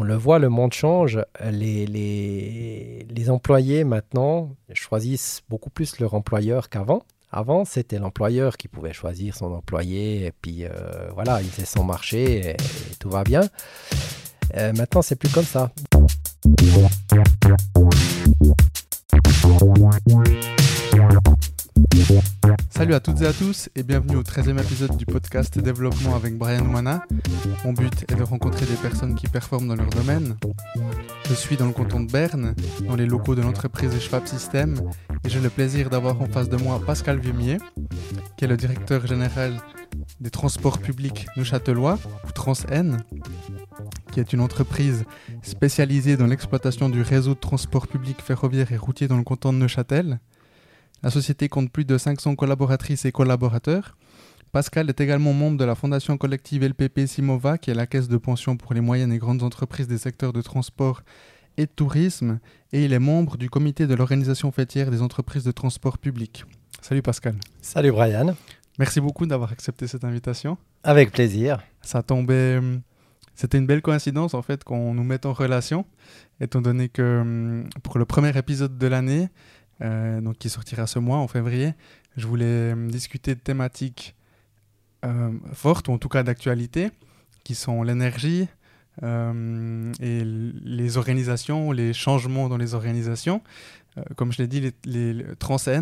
on le voit, le monde change. Les, employés maintenant choisissent beaucoup plus leur employeur qu'avant. Avant, c'était l'employeur qui pouvait choisir son employé et puis euh, voilà, il faisait son marché et, tout va bien. Euh, maintenant, c'est plus comme ça. Salut à toutes et à tous et bienvenue au 13e épisode du podcast Développement avec Brian Moana. Mon but est de rencontrer des personnes qui performent dans leur domaine. Je suis dans le canton de Berne, dans les locaux de l'entreprise Schwab System et j'ai le plaisir d'avoir en face de moi Pascal Viemier, qui est le directeur général des transports publics neuchâtelois, ou TransN, qui est une entreprise spécialisée dans l'exploitation du réseau de transport public ferroviaire et routier dans le canton de Neuchâtel. La société compte plus de 500 collaboratrices et collaborateurs. Pascal est également membre de la fondation collective LPP Simova, qui est la caisse de pension pour les moyennes et grandes entreprises des secteurs de transport et de tourisme, et il est membre du comité de l'organisation fêtière des entreprises de transport public. Salut Pascal. Salut Brian. Merci beaucoup d'avoir accepté cette invitation. Avec plaisir. Ça tombait. Hum, c'était une belle coïncidence en fait qu'on nous mette en relation, étant donné que hum, pour le premier épisode de l'année, euh, donc qui sortira ce mois en février. Je voulais euh, discuter de thématiques euh, fortes, ou en tout cas d'actualité, qui sont l'énergie et les organisations, les changements dans les organisations. comme je l'ai dit, les, les, c'est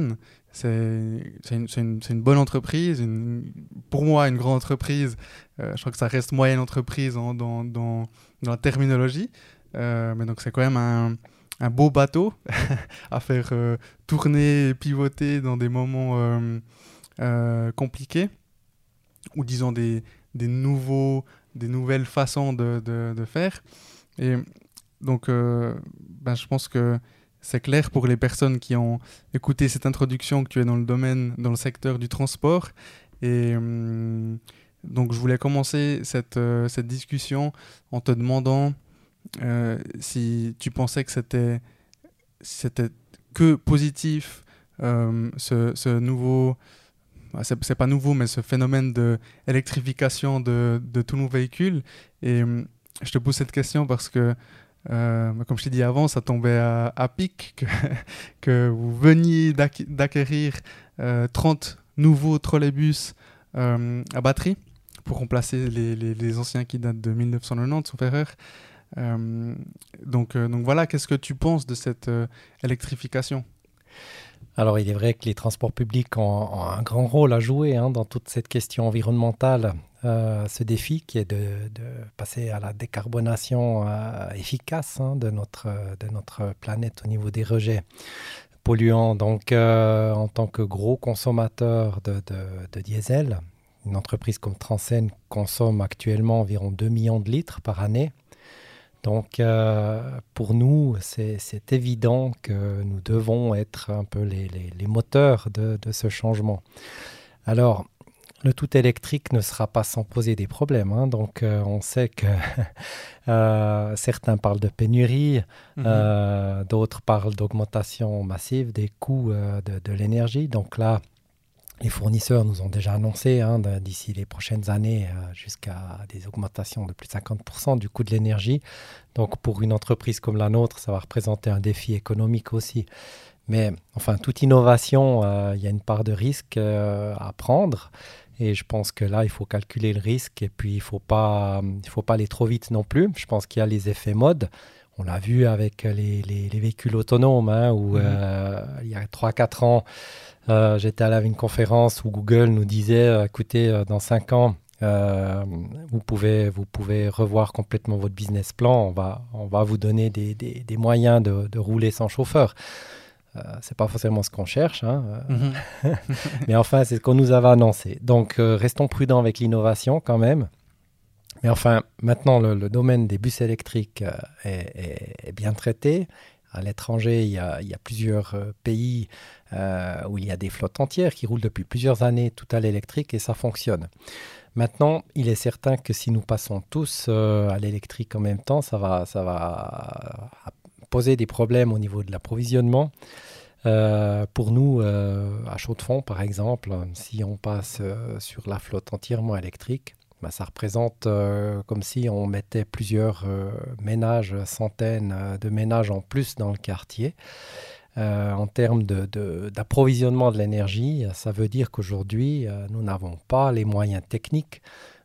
une, bonne entreprise, pour moi une grande entreprise. je crois que ça reste moyenne entreprise dans, dans, dans, la terminologie. mais donc c'est quand même un, un beau bateau à faire euh, tourner et pivoter dans des moments euh, euh, compliqués ou disons des, des, nouveaux, des nouvelles façons de, de, faire. Et donc, ben, je pense que c'est clair pour les personnes qui ont écouté cette introduction que tu es dans le domaine, dans le secteur du transport. Et donc, je voulais commencer cette, cette discussion en te demandant euh, si tu pensais que c'était que positif euh, ce, ce, nouveau bah, c'est pas nouveau mais ce phénomène de électrification de, tous nos véhicules et euh, je te pose cette question parce que comme je t'ai dit avant, ça tombait à, pic que, vous veniez d'acquérir 30 nouveaux trolleybus à batterie pour remplacer les, anciens qui datent de 1990, sauf erreur. Euh, donc, euh, donc voilà, qu'est-ce que tu penses de cette euh, électrification? Alors, il est vrai que les transports publics ont, un grand rôle à jouer hein, dans toute cette question environnementale, ce défi qui est de, passer à la décarbonation efficace hein, de, notre, de notre planète au niveau des rejets polluants. Donc, en tant que gros consommateur de, de, diesel, une entreprise comme Transen consomme actuellement environ 2 millions de litres par année. Donc, euh, pour nous, c'est évident que nous devons être un peu les, moteurs de, ce changement. Alors, le tout électrique ne sera pas sans poser des problèmes. Hein. Donc, euh, on sait que euh, certains parlent de pénurie, mhm. d'autres parlent d'augmentation massive des coûts de, de l'énergie. Donc là, les fournisseurs nous ont déjà annoncé hein, d'ici les prochaines années euh, jusqu'à des augmentations de plus de 50% du coût de l'énergie. Donc pour une entreprise comme la nôtre, ça va représenter un défi économique aussi. Mais enfin, toute innovation, euh, il y a une part de risque euh, à prendre. Et je pense que là, il faut calculer le risque et puis il ne faut, pas, faut pas aller trop vite non plus. Je pense qu'il y a les effets mode. On l'a vu avec les, les, véhicules autonomes, hein, où mmh. il y a 3-4 ans, euh, j'étais à une conférence où Google nous disait, euh, écoutez, euh, dans cinq ans, vous, pouvez, vous pouvez revoir complètement votre business plan. On va, on va vous donner des, des, moyens de, de, rouler sans chauffeur. Euh, c'est pas forcément ce qu'on cherche, hein, mhm. mais enfin, c'est ce qu'on nous avait annoncé. Donc, restons prudents avec l'innovation quand même. Mais enfin, maintenant, le, domaine des bus électriques est, est, bien traité. À l'étranger, il, y a plusieurs euh, pays euh, où il y a des flottes entières qui roulent depuis plusieurs années tout à l'électrique et ça fonctionne. Maintenant, il est certain que si nous passons tous euh, à l'électrique en même temps, ça va, ça va poser des problèmes au niveau de l'approvisionnement. pour nous, à Chaux-de-Fonds, par exemple, si on passe sur la flotte entièrement électrique, ben, ça représente comme si on mettait plusieurs ménages, centaines de ménages en plus dans le quartier. en termes d'approvisionnement de, l'énergie, ça veut dire qu'aujourd'hui, nous n'avons pas les moyens techniques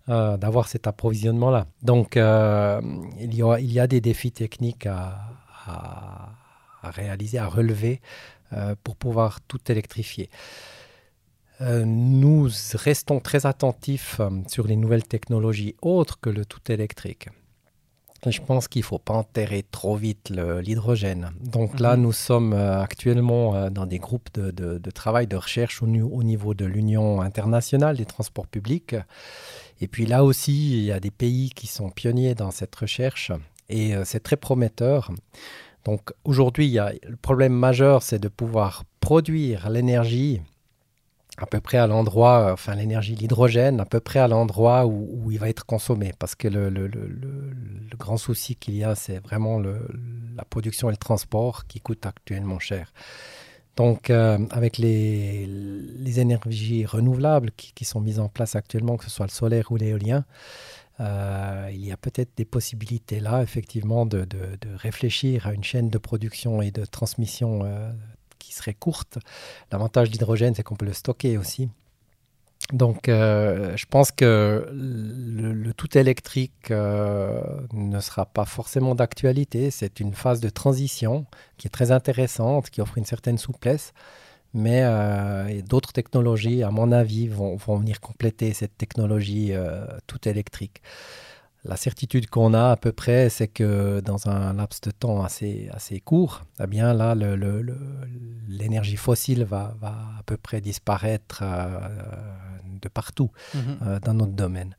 d'avoir cet approvisionnement-là. Donc, il, y a, des défis techniques à réaliser, à relever pour pouvoir tout électrifier. Euh, nous restons très attentifs euh, sur les nouvelles technologies autres que le tout électrique. je pense qu'il ne faut pas enterrer trop vite l'hydrogène. Donc là, mhm. nous sommes euh, actuellement dans des groupes de, travail, de recherche au, au niveau de l'Union internationale des transports publics. Et puis là aussi, il y a des pays qui sont pionniers dans cette recherche et c'est très prometteur. Donc aujourd'hui, le problème majeur, c'est de pouvoir produire l'énergie à peu près à l'endroit, euh, enfin l'énergie, l'hydrogène, à peu près à l'endroit où, il va être consommé. Parce que le, le, grand souci qu'il y a, c'est vraiment la production et le transport qui coûtent actuellement cher. Donc, euh, avec les, les, énergies renouvelables qui, sont mises en place actuellement, que ce soit le solaire ou l'éolien, euh, il y a peut-être des possibilités là, effectivement, de, de, réfléchir à une chaîne de production et de transmission serait courte. L'avantage d'hydrogène, c'est qu'on peut le stocker aussi. Donc, euh, je pense que le, tout électrique euh, ne sera pas forcément d'actualité. C'est une phase de transition qui est très intéressante, qui offre une certaine souplesse. Mais euh, d'autres technologies, à mon avis, vont venir compléter cette technologie tout électrique. La certitude qu'on a à peu près, c'est que dans un laps de temps assez, assez court, eh bien là, l'énergie fossile va, va, à peu près disparaître euh, de partout mhm. euh, dans notre domaine.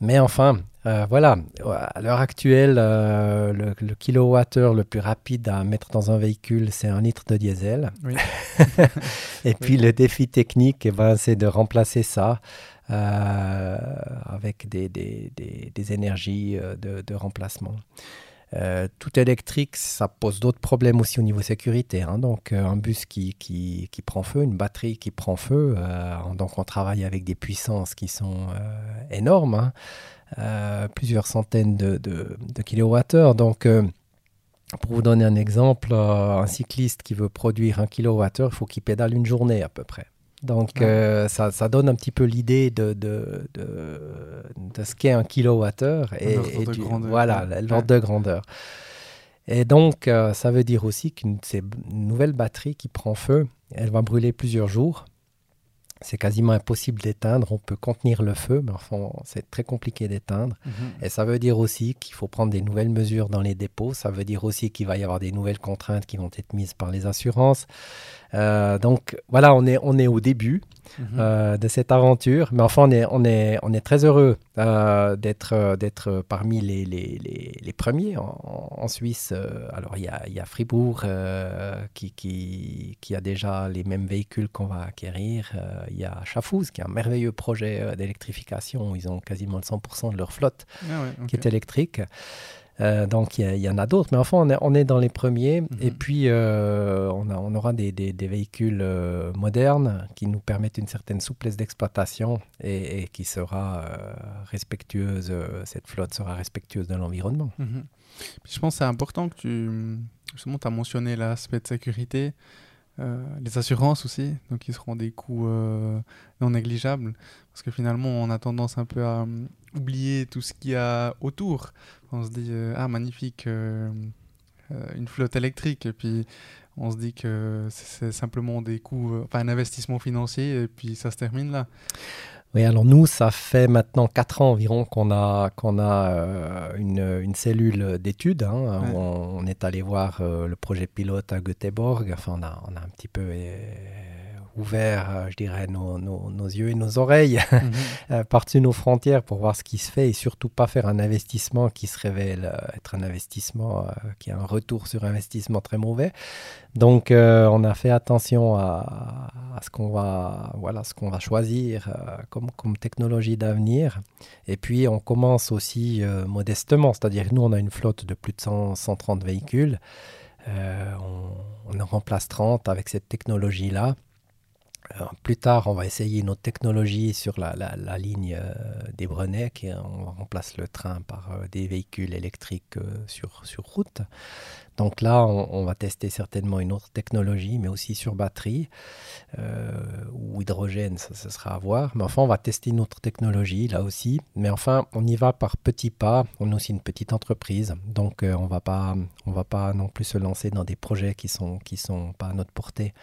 Mais enfin, euh, voilà, à l'heure actuelle, le, kilowattheure le plus rapide à mettre dans un véhicule, c'est un litre de diesel. Et puis le défi technique, eh ben, c'est de remplacer ça avec des, des, des, énergies euh, de, de remplacement. Euh, tout électrique, ça pose d'autres problèmes aussi au niveau sécurité. Hein. Donc, un bus qui, qui, qui, prend feu, une batterie qui prend feu. donc, on travaille avec des puissances qui sont énormes, hein. plusieurs centaines de, de, de kilowattheures. Donc, pour vous donner un exemple, un cycliste qui veut produire un kilowattheure, il faut qu'il pédale une journée à peu près. Donc, euh, ça, ça, donne un petit peu l'idée de, de, de, ce qu'est un kilowattheure et, et du, voilà l'ordre de grandeur. Et donc, euh, ça veut dire aussi qu'une nouvelle batterie qui prend feu, elle va brûler plusieurs jours c'est quasiment impossible d'éteindre. On peut contenir le feu, mais enfin, c'est très compliqué d'éteindre. Mhm. Et ça veut dire aussi qu'il faut prendre des nouvelles mesures dans les dépôts. Ça veut dire aussi qu'il va y avoir des nouvelles contraintes qui vont être mises par les assurances. Euh, donc voilà, on est, on est au début. Mhm. Euh, de cette aventure. Mais enfin, on est, on est, on est très heureux euh, d'être, d'être parmi les, les, les, premiers en, Suisse. alors, il y a, y a, Fribourg qui, qui, qui, a déjà les mêmes véhicules qu'on va acquérir. Il y a Schaffhouse qui a un merveilleux projet d'électrification. Ils ont quasiment 100% de leur flotte ah qui est électrique. Euh, donc il y, en a d'autres, mais enfin on est, dans les premiers. Mhm. Et puis euh, on, aura des, véhicules euh, modernes qui nous permettent une certaine souplesse d'exploitation et, qui sera respectueuse, cette flotte sera respectueuse de l'environnement. Mhm. Je pense que c'est important que tu, justement, as mentionné l'aspect de sécurité. les assurances aussi, donc qui seront des coûts non négligeables, parce que finalement on a tendance un peu à oublier tout ce qu'il y a autour on se dit euh, ah magnifique euh, euh, une flotte électrique et puis on se dit que c'est simplement des coûts, enfin un investissement financier et puis ça se termine là. Oui, alors nous, ça fait maintenant 4 ans environ qu'on a, qu'on a une, une, cellule d'études. Hein, on, est allé voir le projet pilote à Göteborg. Enfin, on a, on a un petit peu ouvert, euh, je dirais, nos, nos, yeux et nos oreilles mhm. euh, par-dessus nos frontières pour voir ce qui se fait et surtout pas faire un investissement qui se révèle euh, être un investissement qui a un retour sur investissement très mauvais. Donc, on a fait attention à, ce qu'on va, voilà, ce qu'on va choisir comme, comme technologie d'avenir. Et puis, on commence aussi modestement, c'est-à-dire que nous, on a une flotte de plus de 130 véhicules. on, on en remplace 30 avec cette technologie-là. Plus tard, on va essayer une autre technologie sur la, ligne des Brenets, qui on remplace le train par des véhicules électriques sur, sur route. Donc là, on, va tester certainement une autre technologie, mais aussi sur batterie euh, ou hydrogène, ça, sera à voir. Mais enfin, on va tester une autre technologie là aussi. Mais enfin, on y va par petits pas. On est aussi une petite entreprise, donc euh, on va pas, on va pas non plus se lancer dans des projets qui sont qui sont pas à notre portée.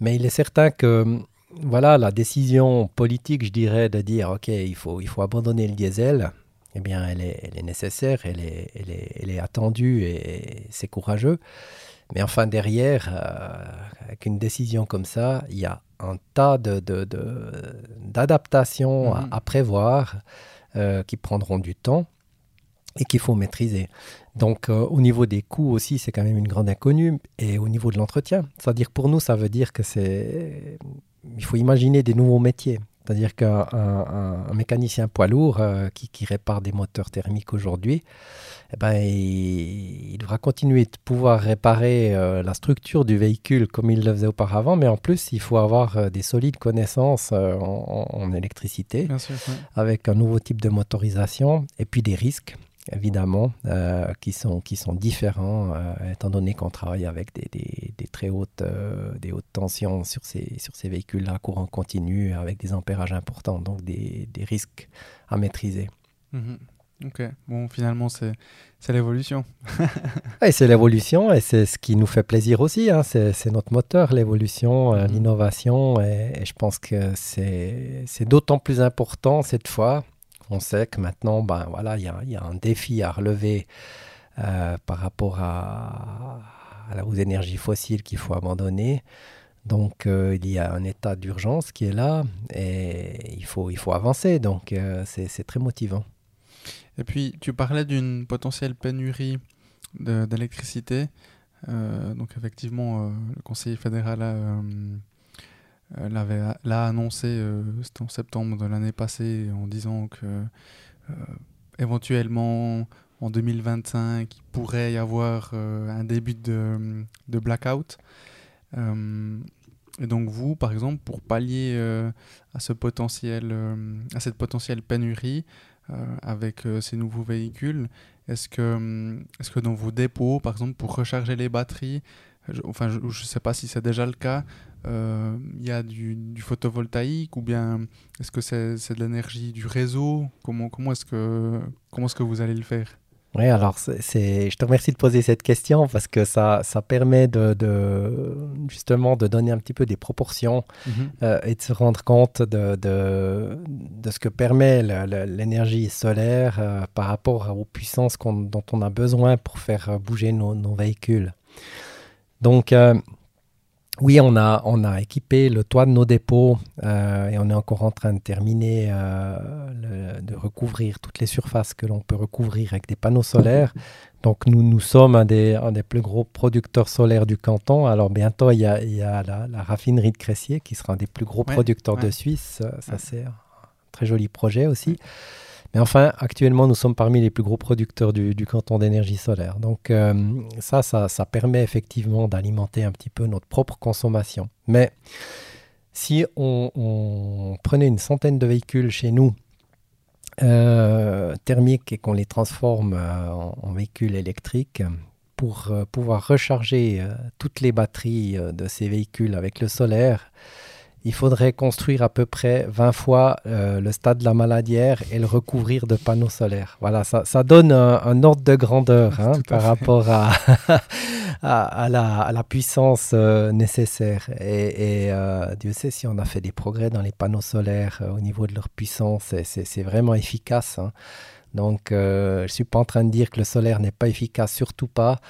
Mais il est certain que voilà, la décision politique, je dirais, de dire ok, il faut il faut abandonner le diesel eh bien, elle est, elle est nécessaire, elle est, elle, est, elle est, attendue et c'est courageux. Mais enfin, derrière, euh, avec une décision comme ça, il y a un tas d'adaptations de, de, à, mhm. prévoir euh, qui prendront du temps et qu'il faut maîtriser. Donc, euh, au niveau des coûts aussi, c'est quand même une grande inconnue. Et au niveau de l'entretien, c'est-à-dire pour nous, ça veut dire que c'est. Il faut imaginer des nouveaux métiers. C'est-à-dire qu'un mécanicien poids lourd euh, qui, répare des moteurs thermiques aujourd'hui, eh ben, il, devra continuer de pouvoir réparer euh, la structure du véhicule comme il le faisait auparavant, mais en plus, il faut avoir euh, des solides connaissances en, électricité, avec un nouveau type de motorisation et puis des risques évidemment, euh, qui, sont, qui sont différents, euh, étant donné qu'on travaille avec des, des, très hautes, euh, des hautes tensions sur ces, sur ces véhicules à courant continu, avec des ampérages importants, donc des, des risques à maîtriser. Mhm. Ok, bon, finalement, c'est l'évolution. et c'est l'évolution, et c'est ce qui nous fait plaisir aussi. Hein. C'est notre moteur, l'évolution, mhm. l'innovation, et, et, je pense que c'est d'autant plus important cette fois on sait que maintenant, ben, voilà, il y, a un défi à relever euh, par rapport à, aux énergies fossiles qu'il faut abandonner. Donc euh, il y a un état d'urgence qui est là et il faut, il faut avancer. Donc euh, c'est très motivant. Et puis tu parlais d'une potentielle pénurie d'électricité. donc effectivement, le Conseil fédéral a l'a annoncé, euh, en septembre de l'année passée, en disant que euh, éventuellement en 2025, il pourrait y avoir un début de, de blackout. et donc vous, par exemple, pour pallier à, ce potentiel, à cette potentielle pénurie avec ces nouveaux véhicules, est-ce que, est -ce que dans vos dépôts, par exemple, pour recharger les batteries, enfin je ne sais pas si c'est déjà le cas, euh, il y a du, photovoltaïque ou bien est-ce que c'est de l'énergie du réseau? Comment, comment est-ce que, comment est que vous allez le faire? Oui, alors c'est, je te remercie de poser cette question parce que ça, ça permet de, de justement de donner un petit peu des proportions mhm. euh, et de se rendre compte de, de, de ce que permet l'énergie solaire euh, par rapport aux puissances dont on a besoin pour faire bouger nos, nos véhicules. Donc, oui, on a, on a équipé le toit de nos dépôts euh, et on est encore en train de terminer euh, de recouvrir toutes les surfaces que l'on peut recouvrir avec des panneaux solaires. Donc nous, nous sommes un des, un des plus gros producteurs solaires du canton. Alors bientôt, il y a, il y a la, raffinerie de Cressier qui sera un des plus gros producteurs de Suisse. Ça, c'est un très joli projet aussi. Mais enfin, actuellement, nous sommes parmi les plus gros producteurs du, canton d'énergie solaire. Donc euh, ça, ça, permet effectivement d'alimenter un petit peu notre propre consommation. Mais si on, prenait une centaine de véhicules chez nous, euh, thermiques, et qu'on les transforme euh, en, véhicules électriques, pour pouvoir recharger toutes les batteries de ces véhicules avec le solaire, il faudrait construire à peu près 20 fois euh, le stade de la Maladière et le recouvrir de panneaux solaires. Voilà, ça, ça donne un, ordre de grandeur hein, par rapport à, à, la, puissance euh, nécessaire. Et, euh, Dieu sait si on a fait des progrès dans les panneaux solaires au niveau de leur puissance, c'est vraiment efficace. Hein. Donc, je ne suis pas en train de dire que le solaire n'est pas efficace, surtout pas.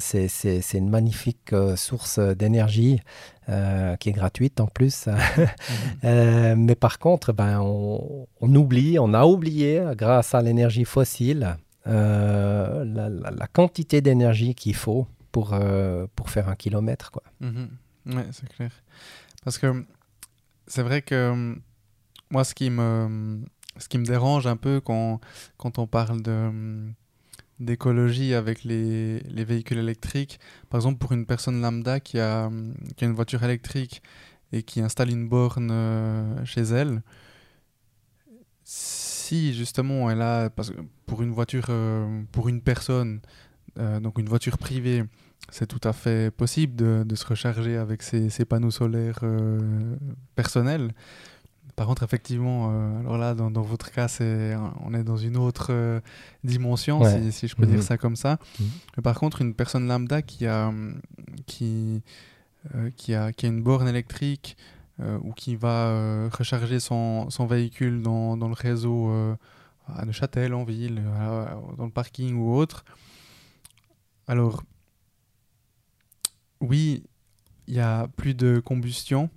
c'est une magnifique source d'énergie. Euh, qui est gratuite en plus. Mhm. Euh, mais par contre, ben, on, oublie, on a oublié, grâce à l'énergie fossile, euh, la, quantité d'énergie qu'il faut pour, pour faire un kilomètre. Quoi. Mhm. Oui, c'est clair. Parce que c'est vrai que moi, ce qui me, ce qui me dérange un peu quand, quand on parle de d'écologie avec les, les, véhicules électriques. Par exemple, pour une personne lambda qui a, a une voiture électrique et qui installe une borne euh, chez elle, si justement elle a, pour une voiture, euh, pour une personne, euh, donc une voiture privée, c'est tout à fait possible de, se recharger avec ses panneaux solaires personnels. Par contre, effectivement, alors là, dans, dans votre cas, c'est, on est dans une autre dimension, Ouais. si, si je peux Mhm. dire ça comme ça. Mhm. Mais par contre, une personne lambda qui a, qui, euh, qui a, qui a une borne électrique euh, ou qui va euh, recharger son, son véhicule dans, dans le réseau euh, à Neuchâtel, en ville, euh, dans le parking ou autre. Alors, oui, il y a plus de combustion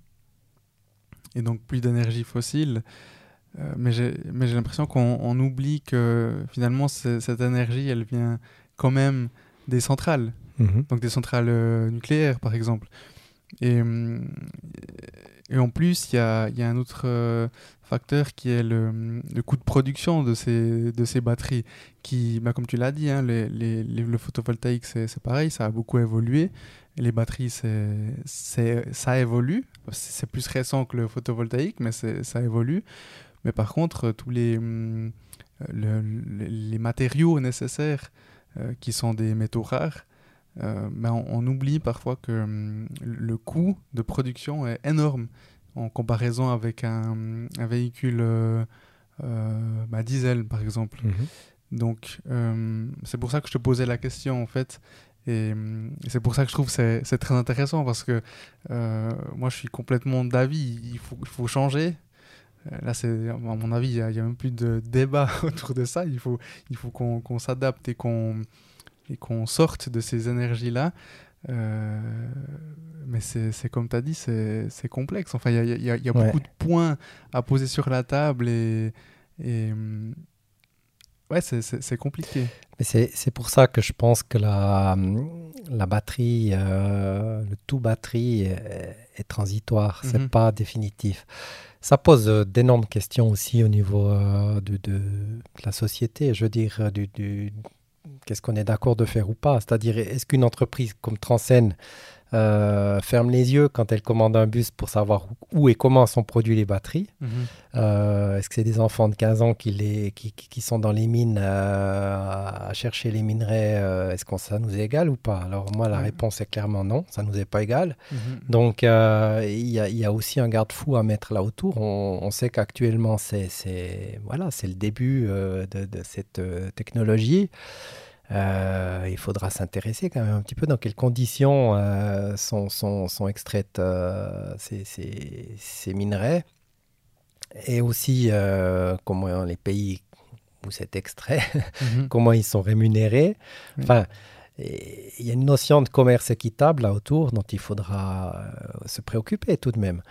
et donc plus d'énergie fossile. euh, mais j'ai l'impression qu'on on oublie que finalement cette énergie elle vient quand même des centrales Mhm. donc des centrales euh, nucléaires par exemple. Et, hum, et en plus, il y a, y a un autre euh, facteur qui est le, le coût de production de ces, de ces batteries, qui, bah, comme tu l'as dit, hein, les, les- les- le photovoltaïque c'est pareil, ça a beaucoup évolué. Les batteries, c'est- ça évolue. C'est plus récent que le photovoltaïque, mais ça évolue. Mais par contre, tous les, hum, le- le- les matériaux nécessaires, euh, qui sont des métaux rares, euh, ben, on, on oublie parfois que hum, le coût de production est énorme en comparaison avec un, un véhicule euh, bah, diesel, par exemple. Mhm. Donc, c'est pour ça que je te posais la question, en fait. Et hum, c'est pour ça que je trouve que c'est très intéressant parce que euh, moi, je suis complètement d'avis. Il faut, il faut changer. Euh, Là, c'est, à mon avis, il n'y a, même plus de débat autour de ça. Il faut, il faut qu'on s'adapte et qu'on et qu'on sorte de ces énergies-là. Euh, mais c'est comme tu as dit, c'est complexe. Enfin, il y a, il y a- il y a Ouais. beaucoup de points à poser sur la table et, et hum, ouais, c'est- compliqué. Mais c'est pour ça que je pense que la, la batterie, euh, le tout batterie est, est transitoire, c'est Mhm. pas définitif. Ça pose euh, d'énormes questions aussi au niveau euh, de, de- de la société, je veux dire, du, du- qu'est-ce qu'on est d'accord de faire ou pas? C'est-à-dire, est-ce qu'une entreprise comme Transen euh, ferme les yeux quand elle commande un bus pour savoir où et comment sont produits les batteries euh, Est-ce que c'est des enfants de 15 ans qui, les, qui, qui- sont dans les mines euh, à chercher les minerais Est-ce que ça nous est égal ou pas? Alors moi, la réponse est clairement non, ça nous est pas égal. Mhm. Donc il y, y a aussi un garde-fou à mettre là autour. On, on sait qu'actuellement, c'est voilà, c'est le début de, de cette technologie. Euh, il faudra s'intéresser quand même un petit peu dans quelles conditions euh, sont, sont, sont extraites euh, ces, ces- ces minerais et aussi comment les pays où c'est extrait, Mhm. comment ils sont rémunérés. Enfin, et il y a une notion de commerce équitable là autour dont il faudra euh, se préoccuper tout de même.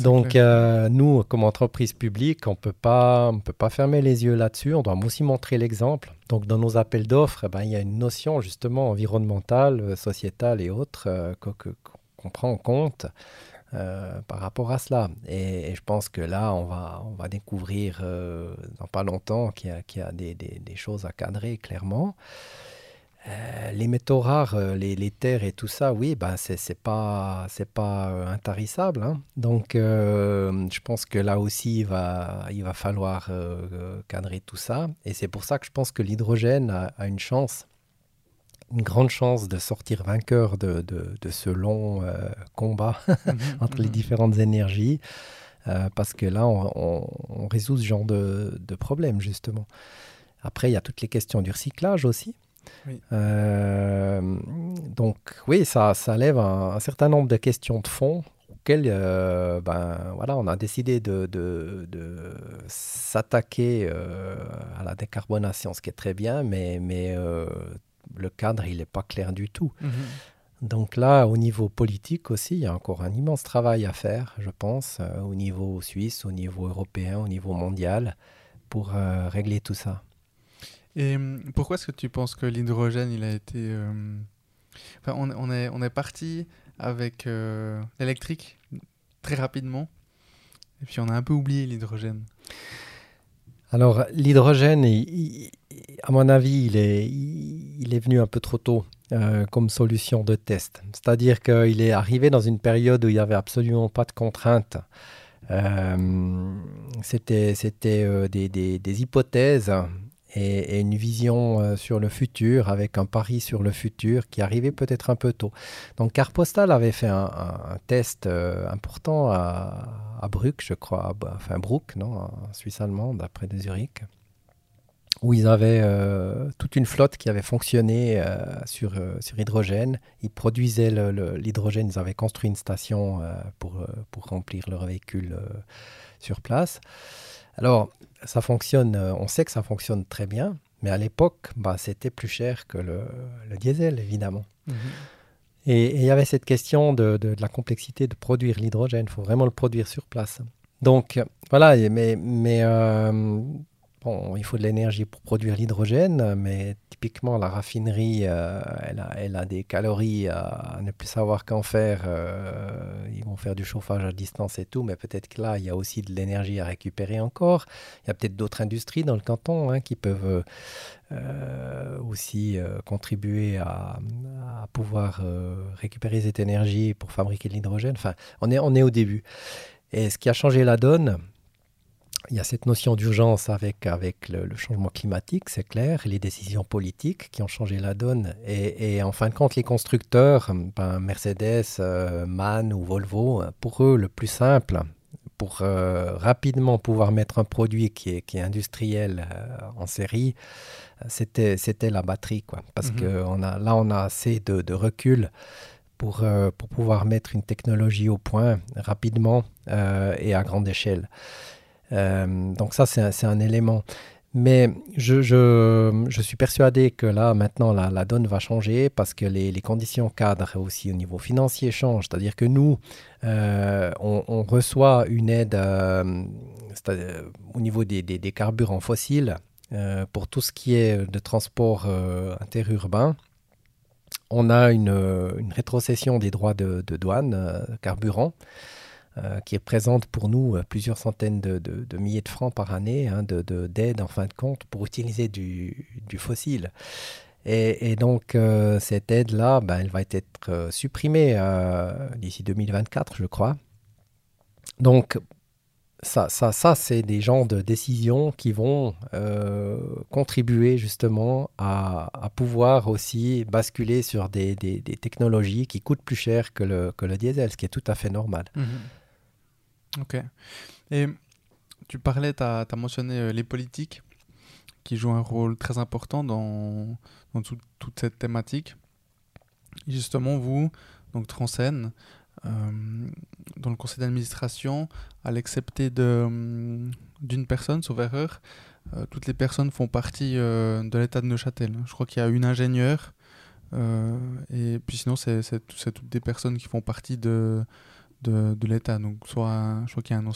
Donc, euh, nous, comme entreprise publique, on on peut pas fermer les yeux là-dessus. On doit aussi montrer l'exemple. Donc, dans nos appels d'offres, eh ben, il y a une notion justement environnementale, euh, sociétale et autres euh, qu'on prend en compte euh, par rapport à cela. Et, et je pense que là, on va, on va découvrir euh, dans pas longtemps qu'il y a, qu'il y a des, des- des choses à cadrer clairement. Euh, les métaux rares, euh, les, les terres et tout ça, oui, ben c'est pas c'est pas euh, intarissable. hein. Donc, euh, je pense que là aussi, il va il va falloir euh, cadrer tout ça. Et c'est pour ça que je pense que l'hydrogène a, a une chance, une grande chance de sortir vainqueur de, de- de ce long combat Mhm. entre les Mhm. différentes énergies, parce que là, on, on- on résout ce genre de, de problème, justement. Après, il y a toutes les questions du recyclage aussi. Oui. Euh, donc, oui, ça, ça lève un, un certain nombre de questions de fond auxquelles euh, ben, voilà, on a décidé de, de- de s'attaquer euh, à la décarbonation, ce qui est très bien, mais, mais le cadre, il n'est pas clair du tout. Mhm. Donc là, au niveau politique aussi, il y a encore un immense travail à faire, je pense, au niveau suisse, au niveau européen, au niveau mondial, pour régler tout ça. Et hum, pourquoi est-ce que tu penses que l'hydrogène, il a été... euh, Enfin, on, est, on est parti avec euh, l'électrique très rapidement, et puis on a un peu oublié l'hydrogène? Alors, l'hydrogène, à mon avis, il est, il, est venu un peu trop tôt. comme solution de test. C'est-à-dire qu'il est arrivé dans une période où il n'y avait absolument pas de contraintes. C'était des, des, des, hypothèses et, une vision euh, sur le futur, avec un pari sur le futur qui arrivait peut-être un peu tôt. Donc Carpostal avait fait un, test euh, important à, Bruck, je crois, enfin Bruck, non, en Suisse allemande, après Zurich, où ils avaient euh, toute une flotte qui avait fonctionné sur, sur hydrogène. Ils produisaient l'hydrogène, ils avaient construit une station pour, pour remplir leur véhicule sur place. Alors, ça fonctionne, euh, on sait que ça fonctionne très bien, mais à l'époque, bah, c'était plus cher que le, diesel, évidemment. Mhm. Et il y avait cette question de, la complexité de produire l'hydrogène. Il faut vraiment le produire sur place. Donc, voilà, mais, mais euh, Il faut de l'énergie pour produire l'hydrogène, mais typiquement la raffinerie, euh, elle, a, des calories à, ne plus savoir qu'en faire. Euh, ils vont faire du chauffage à distance et tout, mais peut-être que là, il y a aussi de l'énergie à récupérer encore. Il y a peut-être d'autres industries dans le canton hein, qui peuvent euh, aussi contribuer à, pouvoir récupérer cette énergie pour fabriquer de l'hydrogène. Enfin, on est, on est au début. Et ce qui a changé la donne, il y a cette notion d'urgence avec, avec le, changement climatique, c'est clair, les décisions politiques qui ont changé la donne. Et, en fin de compte, les constructeurs, ben Mercedes, euh, MAN ou Volvo, pour eux, le plus simple, pour euh, rapidement pouvoir mettre un produit qui est, qui est industriel euh, en série, c'était, c'était la batterie. Quoi. Parce mhm. que on a, là, on a assez de, de recul pour, pour pouvoir mettre une technologie au point rapidement et à grande échelle. Euh, donc ça, c'est un, élément. Mais je, suis persuadé que là, maintenant, la, donne va changer parce que les, conditions cadres aussi au niveau financier changent. C'est-à-dire que nous, euh, on, reçoit une aide euh, au niveau des, carburants fossiles pour tout ce qui est de transport interurbain. On a une, une, rétrocession des droits de douane carburant. Euh, qui représente pour nous euh, plusieurs centaines de, milliers de francs par année hein, d'aide en fin de compte pour utiliser du, fossile. Et, donc euh, cette aide-là, ben, elle va être supprimée d'ici 2024, je crois. Donc ça, ça, ça c'est des genres de décisions qui vont contribuer justement à, pouvoir aussi basculer sur des, technologies qui coûtent plus cher que le, que le diesel, ce qui est tout à fait normal. Mmh Ok. Et tu parlais, tu as, mentionné euh, les politiques qui jouent un rôle très important dans, dans toute cette thématique. justement, vous, donc Transen, euh, dans le conseil d'administration, à l'excepté hum, d'une personne, sauf erreur, euh, toutes les personnes font partie de l'État de Neuchâtel. Je crois qu'il y a une ingénieure, et puis sinon, c'est toutes des personnes qui font partie de, de, de l'État. Donc, soit, je crois qu'il y a un,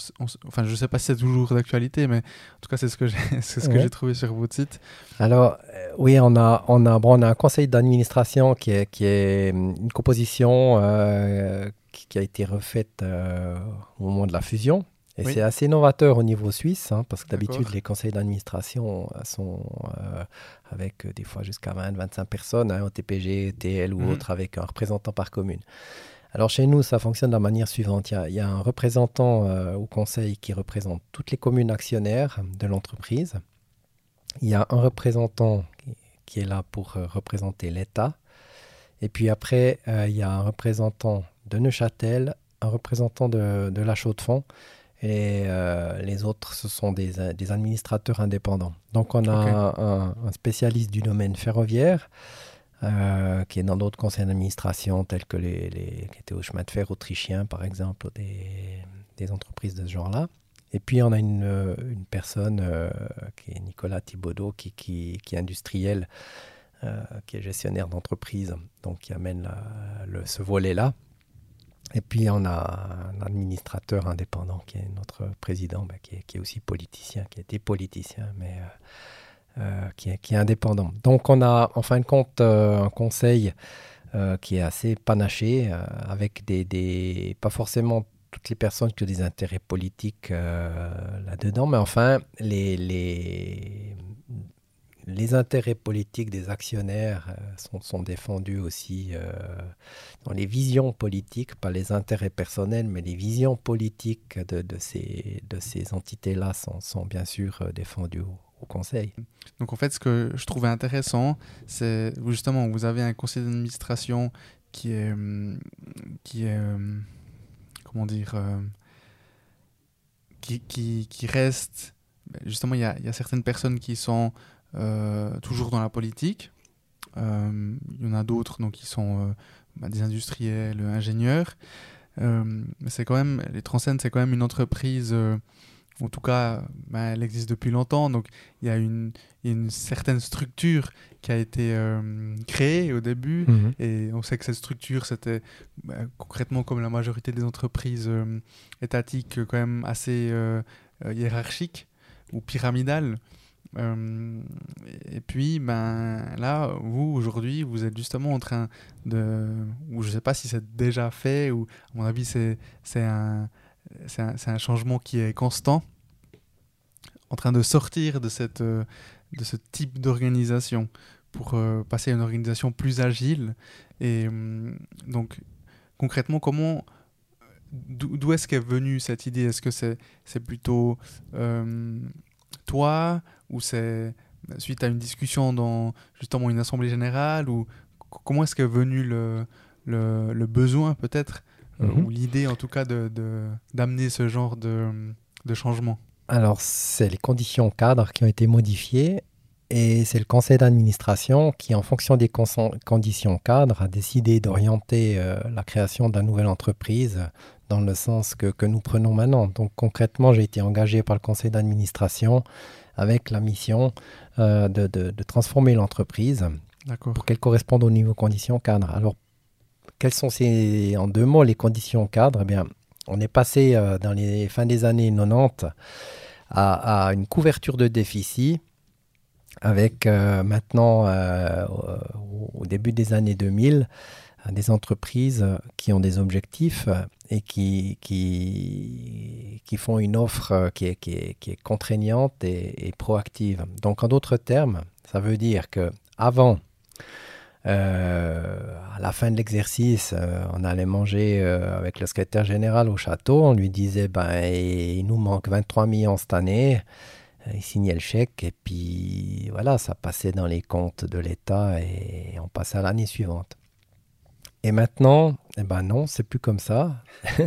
enfin, je sais pas si c'est toujours d'actualité, mais en tout cas, c'est ce que j'ai, ce j'ai trouvé sur votre site. Alors, euh, oui, on a, on a, bon, on a un conseil d'administration qui est, qui est hum, une composition euh, qui, a été refaite euh, au moment de la fusion. Et c'est assez novateur au niveau suisse, hein, parce que d'habitude, les conseils d'administration sont avec des fois jusqu'à 20-25 personnes, hein, au TPG, TL ou mhm. autre, avec un représentant par commune. Alors chez nous, ça fonctionne de la manière suivante. Il y a, un représentant euh, au conseil qui représente toutes les communes actionnaires de l'entreprise. Il y a un représentant qui, est là pour euh, représenter l'État. Et puis après, euh, il y a un représentant de Neuchâtel, un représentant de, la Chaux-de-Fonds. Et les autres, ce sont des, administrateurs indépendants. Donc on a un, spécialiste du domaine ferroviaire, euh, qui est dans d'autres conseils d'administration, tels que les, les, qui étaient au chemin de fer autrichien, par exemple, des, entreprises de ce genre-là. Et puis, on a une, euh, personne euh, qui est Nicolas Thibaudot, qui, qui, qui est industriel, qui est gestionnaire d'entreprise, donc qui amène le, ce volet-là. Et puis, on a un administrateur indépendant, qui est notre président, bah, qui, est, aussi politicien, qui était politicien, mais euh, qui, est, indépendant. Donc on a en fin de compte euh, un conseil euh, qui est assez panaché, avec des, pas forcément toutes les personnes qui ont des intérêts politiques là-dedans, mais enfin les, intérêts politiques des actionnaires sont, défendus aussi dans les visions politiques, pas les intérêts personnels, mais les visions politiques de, ces, entités-là sont, bien sûr défendues conseil. Donc en fait, ce que je trouvais intéressant, c'est justement, vous avez un conseil d'administration qui est, hum, qui est, hum, comment dire, euh, qui, qui, qui, reste, ben, justement, il y a, y a, certaines personnes qui sont euh, toujours dans la politique. Euh, il y en a d'autres donc qui sont ben, des industriels, ingénieurs. mais c'est quand même, les Transcend, c'est quand même une entreprise en tout cas, bah, elle existe depuis longtemps, donc il y a une, une certaine structure qui a été euh, créée au début, mhm. et on sait que cette structure, c'était bah, concrètement comme la majorité des entreprises euh, étatiques, quand même assez euh, hiérarchique ou pyramidale. et puis, ben, là, vous, aujourd'hui, vous êtes justement en train de... Ou je ne sais pas si c'est déjà fait, ou à mon avis, c'est un c'est un, changement qui est constant, en train de sortir de, cette, euh, de ce type d'organisation pour euh, passer à une organisation plus agile. Et hum, donc, concrètement, comment d'où est-ce qu'est venue cette idée? Est-ce que c'est c'est plutôt euh, toi ou c'est suite à une discussion dans justement une assemblée générale ou comment est-ce qu'est venu le, le besoin peut-être Mhm. ou l'idée en tout cas d'amener de, d'amener ce genre de, de changement Alors, c'est les conditions cadres qui ont été modifiées et c'est le conseil d'administration qui, en fonction des conditions cadres, a décidé d'orienter euh, la création d'une nouvelle entreprise dans le sens que, que, nous prenons maintenant. Donc concrètement, j'ai été engagé par le conseil d'administration avec la mission euh, de, de, de, transformer l'entreprise pour qu'elle corresponde aux niveaux conditions cadres. Alors quelles sont ces, en deux mots les conditions cadres? Eh bien, On est passé euh, dans les fins des années 90 à, une couverture de déficit avec euh, maintenant, euh, au, début des années 2000, des entreprises qui ont des objectifs et qui, font une offre qui est, contraignante et, et, proactive. Donc en d'autres termes, ça veut dire que avant à la fin de l'exercice, euh, on allait manger euh, avec le secrétaire général au château. On lui disait ben, il nous manque 23 millions cette année. Il signait le chèque et puis voilà, ça passait dans les comptes de l'État et on passait à l'année suivante. Et maintenant, eh ben non, c'est plus comme ça.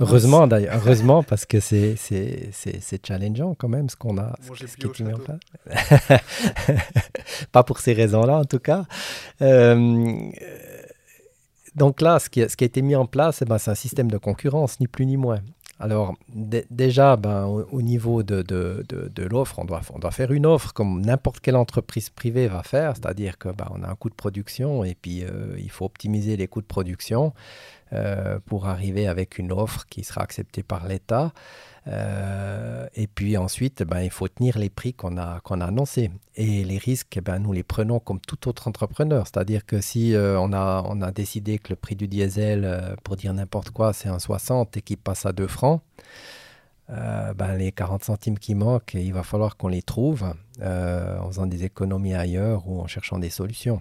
heureusement d'ailleurs, heureusement parce que c'est, c'est, challengeant quand même ce qu'on a, ce, qui est mis en place. Pas pour ces raisons-là en tout cas. Euh, donc là, ce qui, a été mis en place, eh ben, c'est un système de concurrence, ni plus ni moins. Alors déjà, ben, au, niveau de, l'offre, on doit, faire une offre comme n'importe quelle entreprise privée va faire, c'est-à-dire qu'on ben, a un coût de production et puis euh, il faut optimiser les coûts de production euh, pour arriver avec une offre qui sera acceptée par l'État. Euh, et puis ensuite, ben, il faut tenir les prix qu'on a, qu'on a annoncés. Et les risques, ben, nous les prenons comme tout autre entrepreneur. C'est-à-dire que si euh, on, a, on a décidé que le prix du diesel, euh, pour dire n'importe quoi, c'est un 60 et qu'il passe à 2 francs, ben, les 40 centimes qui manquent, il va falloir qu'on les trouve en faisant des économies ailleurs ou en cherchant des solutions.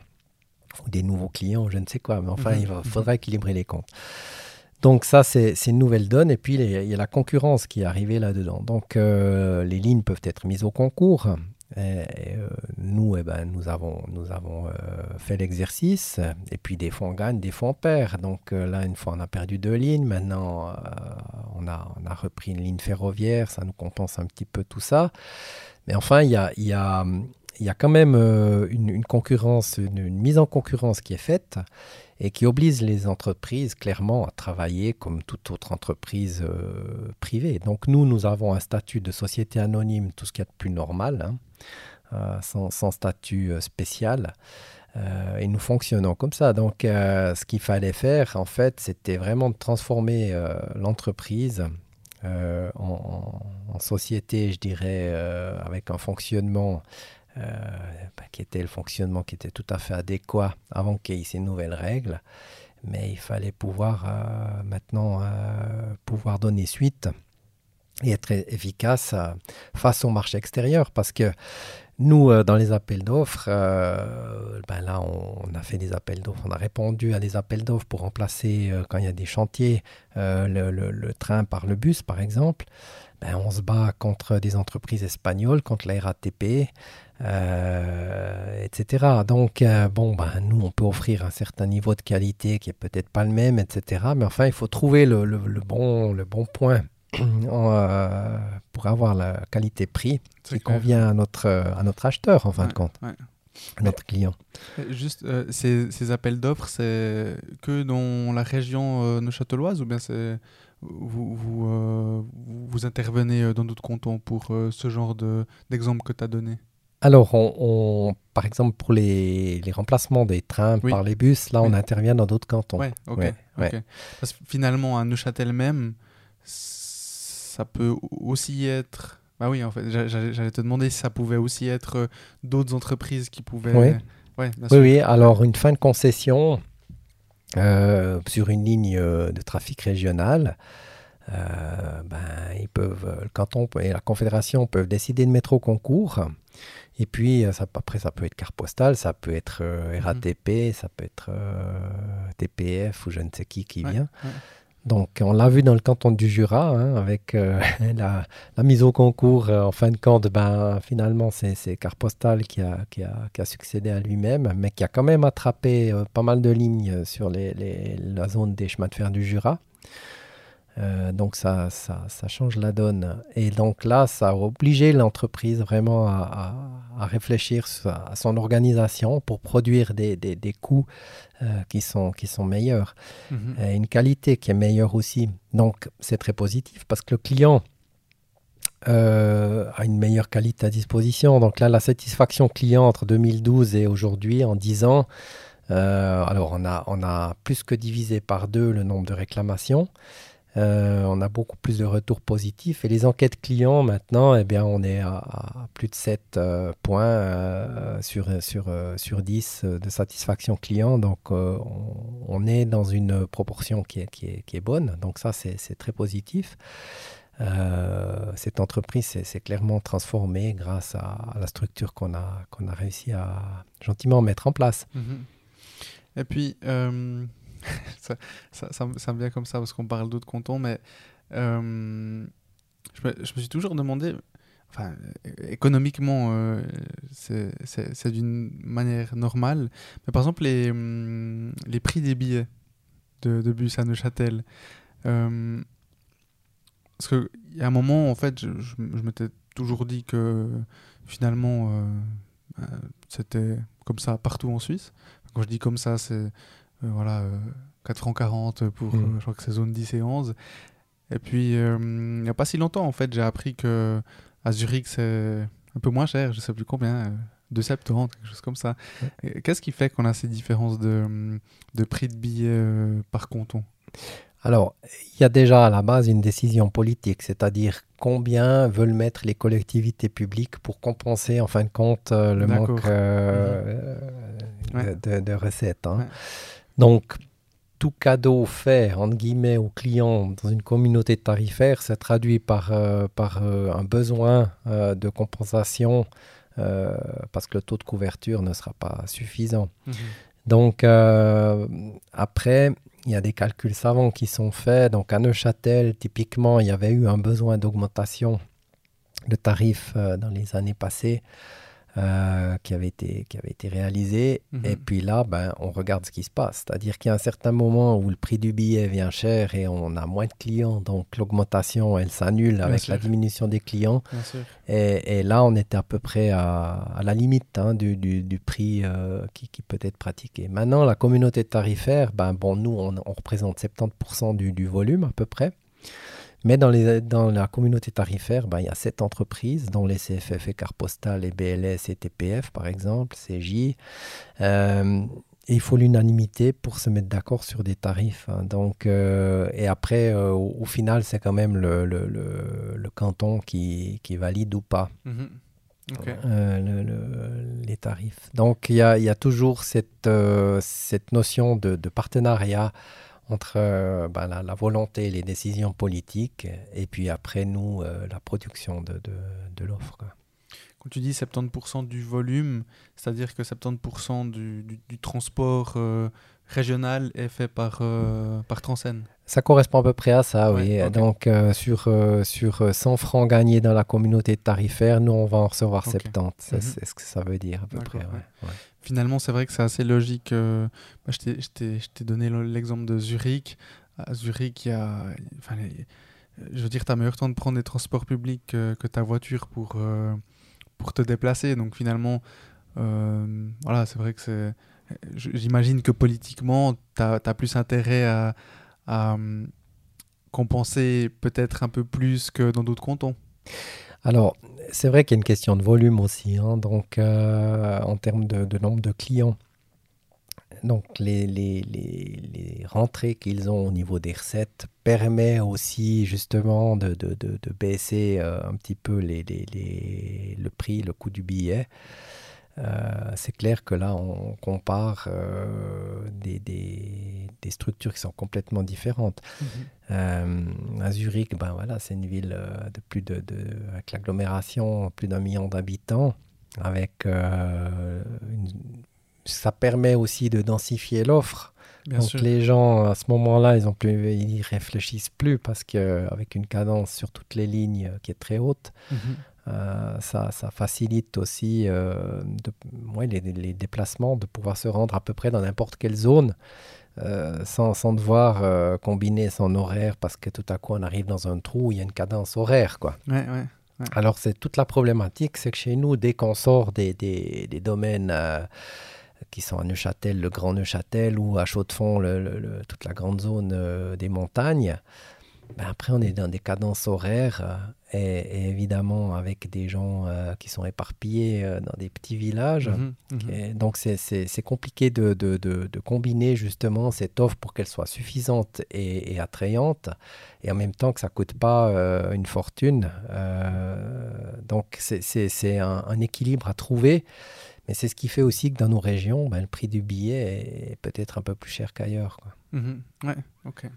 Ou des nouveaux clients, je ne sais quoi. Mais enfin, mhm. il va, faudra équilibrer les comptes. Donc ça, c'est une nouvelle donne. Et puis, il y a la concurrence qui est arrivée là-dedans. Donc, euh, les lignes peuvent être mises au concours. Euh, nous, eh ben, nous avons, nous avons euh, fait l'exercice. Et puis, des fois, on gagne, des fois, on perd. Donc là, une fois, on a perdu deux lignes. Maintenant, on, a, on a repris une ligne ferroviaire. Ça nous compense un petit peu tout ça. Mais enfin, il y a, y, a, y a, quand même une, concurrence, une mise en concurrence qui est faite et qui oblige les entreprises clairement à travailler comme toute autre entreprise euh, privée. Donc nous, nous avons un statut de société anonyme, tout ce qu'il y a de plus normal, hein, euh, sans, statut euh, spécial. et nous fonctionnons comme ça. Donc ce qu'il fallait faire, en fait, c'était vraiment de transformer l'entreprise en, société, je dirais, avec un fonctionnement bah, qui était le fonctionnement qui était tout à fait adéquat avant qu'il y ait ces nouvelles règles. Mais il fallait pouvoir euh, maintenant euh, pouvoir donner suite et être efficace face au marché extérieur parce que nous, dans les appels d'offres, ben là, on, a fait des appels d'offres, on a répondu à des appels d'offres pour remplacer, quand il y a des chantiers, le, train par le bus, par exemple. Ben, on se bat contre des entreprises espagnoles, contre la RATP, etc. Donc, bon, ben, nous, on peut offrir un certain niveau de qualité qui est peut-être pas le même, etc. Mais enfin, il faut trouver le, bon, le bon point euh, pour avoir la qualité-prix qui convient à notre, à notre acheteur, en fin de compte, à notre client. Juste, euh, ces, ces, appels d'offres, c'est que dans la région euh, neuchâteloise ou bien c'est vous, vous, vous, intervenez dans d'autres cantons pour ce genre d'exemple que tu as donné? Alors, on, par exemple, pour les, les remplacements des trains par les bus, là, on intervient dans d'autres cantons. Ouais, ok. Parce que finalement, à Neuchâtel même, ça peut aussi être. Bah oui, en fait, j'allais te demander si ça pouvait aussi être euh, d'autres entreprises qui pouvaient. Oui. oui, oui, alors une fin de concession euh, sur une ligne euh, de trafic régional. ben, ils peuvent, le canton et la confédération peuvent décider de mettre au concours. Et puis, ça, après, ça peut être carte postale, ça peut être mhm. RATP, ça peut être TPF ou je ne sais qui qui vient. Donc, on l'a vu dans le canton du Jura, hein, avec euh, la, mise au concours. Euh, en fin de compte, ben, finalement, c'est Carpostal qui a, qui, a, succédé à lui-même, mais qui a quand même attrapé euh, pas mal de lignes sur la zone des chemins de fer du Jura. Euh, donc ça, ça, change la donne. Et donc là, ça a obligé l'entreprise vraiment à, réfléchir à son organisation pour produire des, des, coûts euh, qui, sont, qui sont meilleurs. Mhm. Et une qualité qui est meilleure aussi. Donc c'est très positif parce que le client euh, a une meilleure qualité à disposition. Donc là, la satisfaction client entre 2012 et aujourd'hui, en 10 ans, alors on a, on a plus que divisé par deux le nombre de réclamations. Euh, on a beaucoup plus de retours positifs. Et les enquêtes clients, maintenant, eh bien, on est à, plus de 7 euh, points euh, sur, sur, sur 10 de satisfaction client. Donc, on, est dans une proportion qui est, qui est, qui est bonne. Donc, ça, c'est très positif. cette entreprise s'est clairement transformée grâce à, la structure qu'on a, qu'on a réussi à gentiment mettre en place. Mhm. Et puis, ça, ça, ça, me vient comme ça parce qu'on parle d'autres cantons, mais euh, je, me, je, me, suis toujours demandé, enfin, économiquement, euh, c'est d'une manière normale, mais par exemple, les, hum, les prix des billets de, de bus à Neuchâtel. Euh, parce qu'il y a un moment, en fait, je, je, m'étais toujours dit que finalement, c'était comme ça partout en Suisse. Quand je dis comme ça, c'est euh, voilà, 4 euh, francs 40 pour, mm. euh, je crois que c'est zone 10 et 11. Et puis, il n'y a pas si longtemps, en fait, j'ai appris que à Zurich, c'est un peu moins cher, je sais plus combien, 2,70, quelque chose comme ça. Qu'est-ce qui fait qu'on a ces différences de, de prix de billets par canton? Alors, il y a déjà à la base une décision politique, c'est-à-dire combien veulent mettre les collectivités publiques pour compenser en fin de compte le manque mhm. de, recettes. Hein. Donc, tout cadeau fait, entre guillemets, au client dans une communauté tarifaire se traduit par, euh, par euh, un besoin euh, de compensation parce que le taux de couverture ne sera pas suffisant. Mhm. Donc, après, il y a des calculs savants qui sont faits. Donc, à Neuchâtel, typiquement, il y avait eu un besoin d'augmentation de tarifs dans les années passées. Euh, qui, avait été, qui avait été réalisé. Mhm. Et puis là, ben, on regarde ce qui se passe. C'est-à-dire qu'il y a un certain moment où le prix du billet vient cher et on a moins de clients. Donc l'augmentation, elle s'annule avec la diminution des clients. Et, et, là, on était à peu près à, à la limite hein, du, du, du, prix euh, qui, qui, peut être pratiqué. Maintenant, la communauté tarifaire, ben, bon, nous, on, on représente 70% du, du volume à peu près. Mais dans, les, dans la communauté tarifaire, ben, il y a sept entreprises, dont les CFF et Carpostal, et BLS et TPF, par exemple, CJ. Euh, et il faut l'unanimité pour se mettre d'accord sur des tarifs. Hein. Donc, euh, et après, euh, au, final, c'est quand même le, le, le, canton qui, qui, valide ou pas. Mm-hmm. les tarifs. Donc il y a, y a, toujours cette, cette notion de, de partenariat entre euh, bah, la, volonté, les décisions politiques, et puis après nous, euh, la production de, de, l'offre. quand tu dis 70% du volume, c'est-à-dire que 70% du, du, transport euh, régional est fait par, par Transen Ça correspond à peu près à ça, oui. Donc, euh, sur, sur 100 francs gagnés dans la communauté tarifaire, nous, on va en recevoir 70. Mhm. C'est ce que ça veut dire, à peu près. Finalement, c'est vrai que c'est assez logique. Bah, je t'ai donné l'exemple de Zurich. À Zurich, il y a. Enfin, je veux dire, tu as meilleur temps de prendre des transports publics que, que ta voiture pour te déplacer. Donc finalement, euh, voilà, c'est vrai que c'est. J'imagine que politiquement, tu as, plus intérêt à, hum, compenser peut-être un peu plus que dans d'autres cantons. Alors, c'est vrai qu'il y a une question de volume aussi. Hein. donc, euh, en termes de, nombre de clients, donc les, les, les, rentrées qu'ils ont au niveau des recettes permet aussi justement de, de, de, baisser euh, un petit peu le prix, le coût du billet. Euh, c'est clair que là, on compare euh, des, des, des, structures qui sont complètement différentes. Mm-hmm. à Zurich, ben voilà, c'est une ville de plus de, de avec l'agglomération, plus d'un million d'habitants, avec une ça permet aussi de densifier l'offre. Donc les gens à ce moment-là, ils ont plus, ils réfléchissent plus parce qu'avec une cadence sur toutes les lignes qui est très haute, mhm. Euh, ça, ça, facilite aussi euh, de, les, les, déplacements, de pouvoir se rendre à peu près dans n'importe quelle zone. Euh, sans, sans, devoir combiner son horaire parce que tout à coup on arrive dans un trou où il y a une cadence horaire. Quoi. Alors c'est toute la problématique, c'est que chez nous, dès qu'on sort des, des, des domaines qui sont à Neuchâtel, le Grand Neuchâtel, ou à Chaux-de-Fonds, le, toute la grande zone des montagnes. Ben après, on est dans des cadences horaires euh, et, évidemment avec des gens euh, qui sont éparpillés dans des petits villages. Mhm, mhm. Et donc, c'est compliqué de, de, de, combiner justement cette offre pour qu'elle soit suffisante et, attrayante et en même temps que ça ne coûte pas une fortune. donc, c'est un, un, équilibre à trouver. Et c'est ce qui fait aussi que dans nos régions, ben, le prix du billet est peut-être un peu plus cher qu'ailleurs. Mhm. ouais, ok.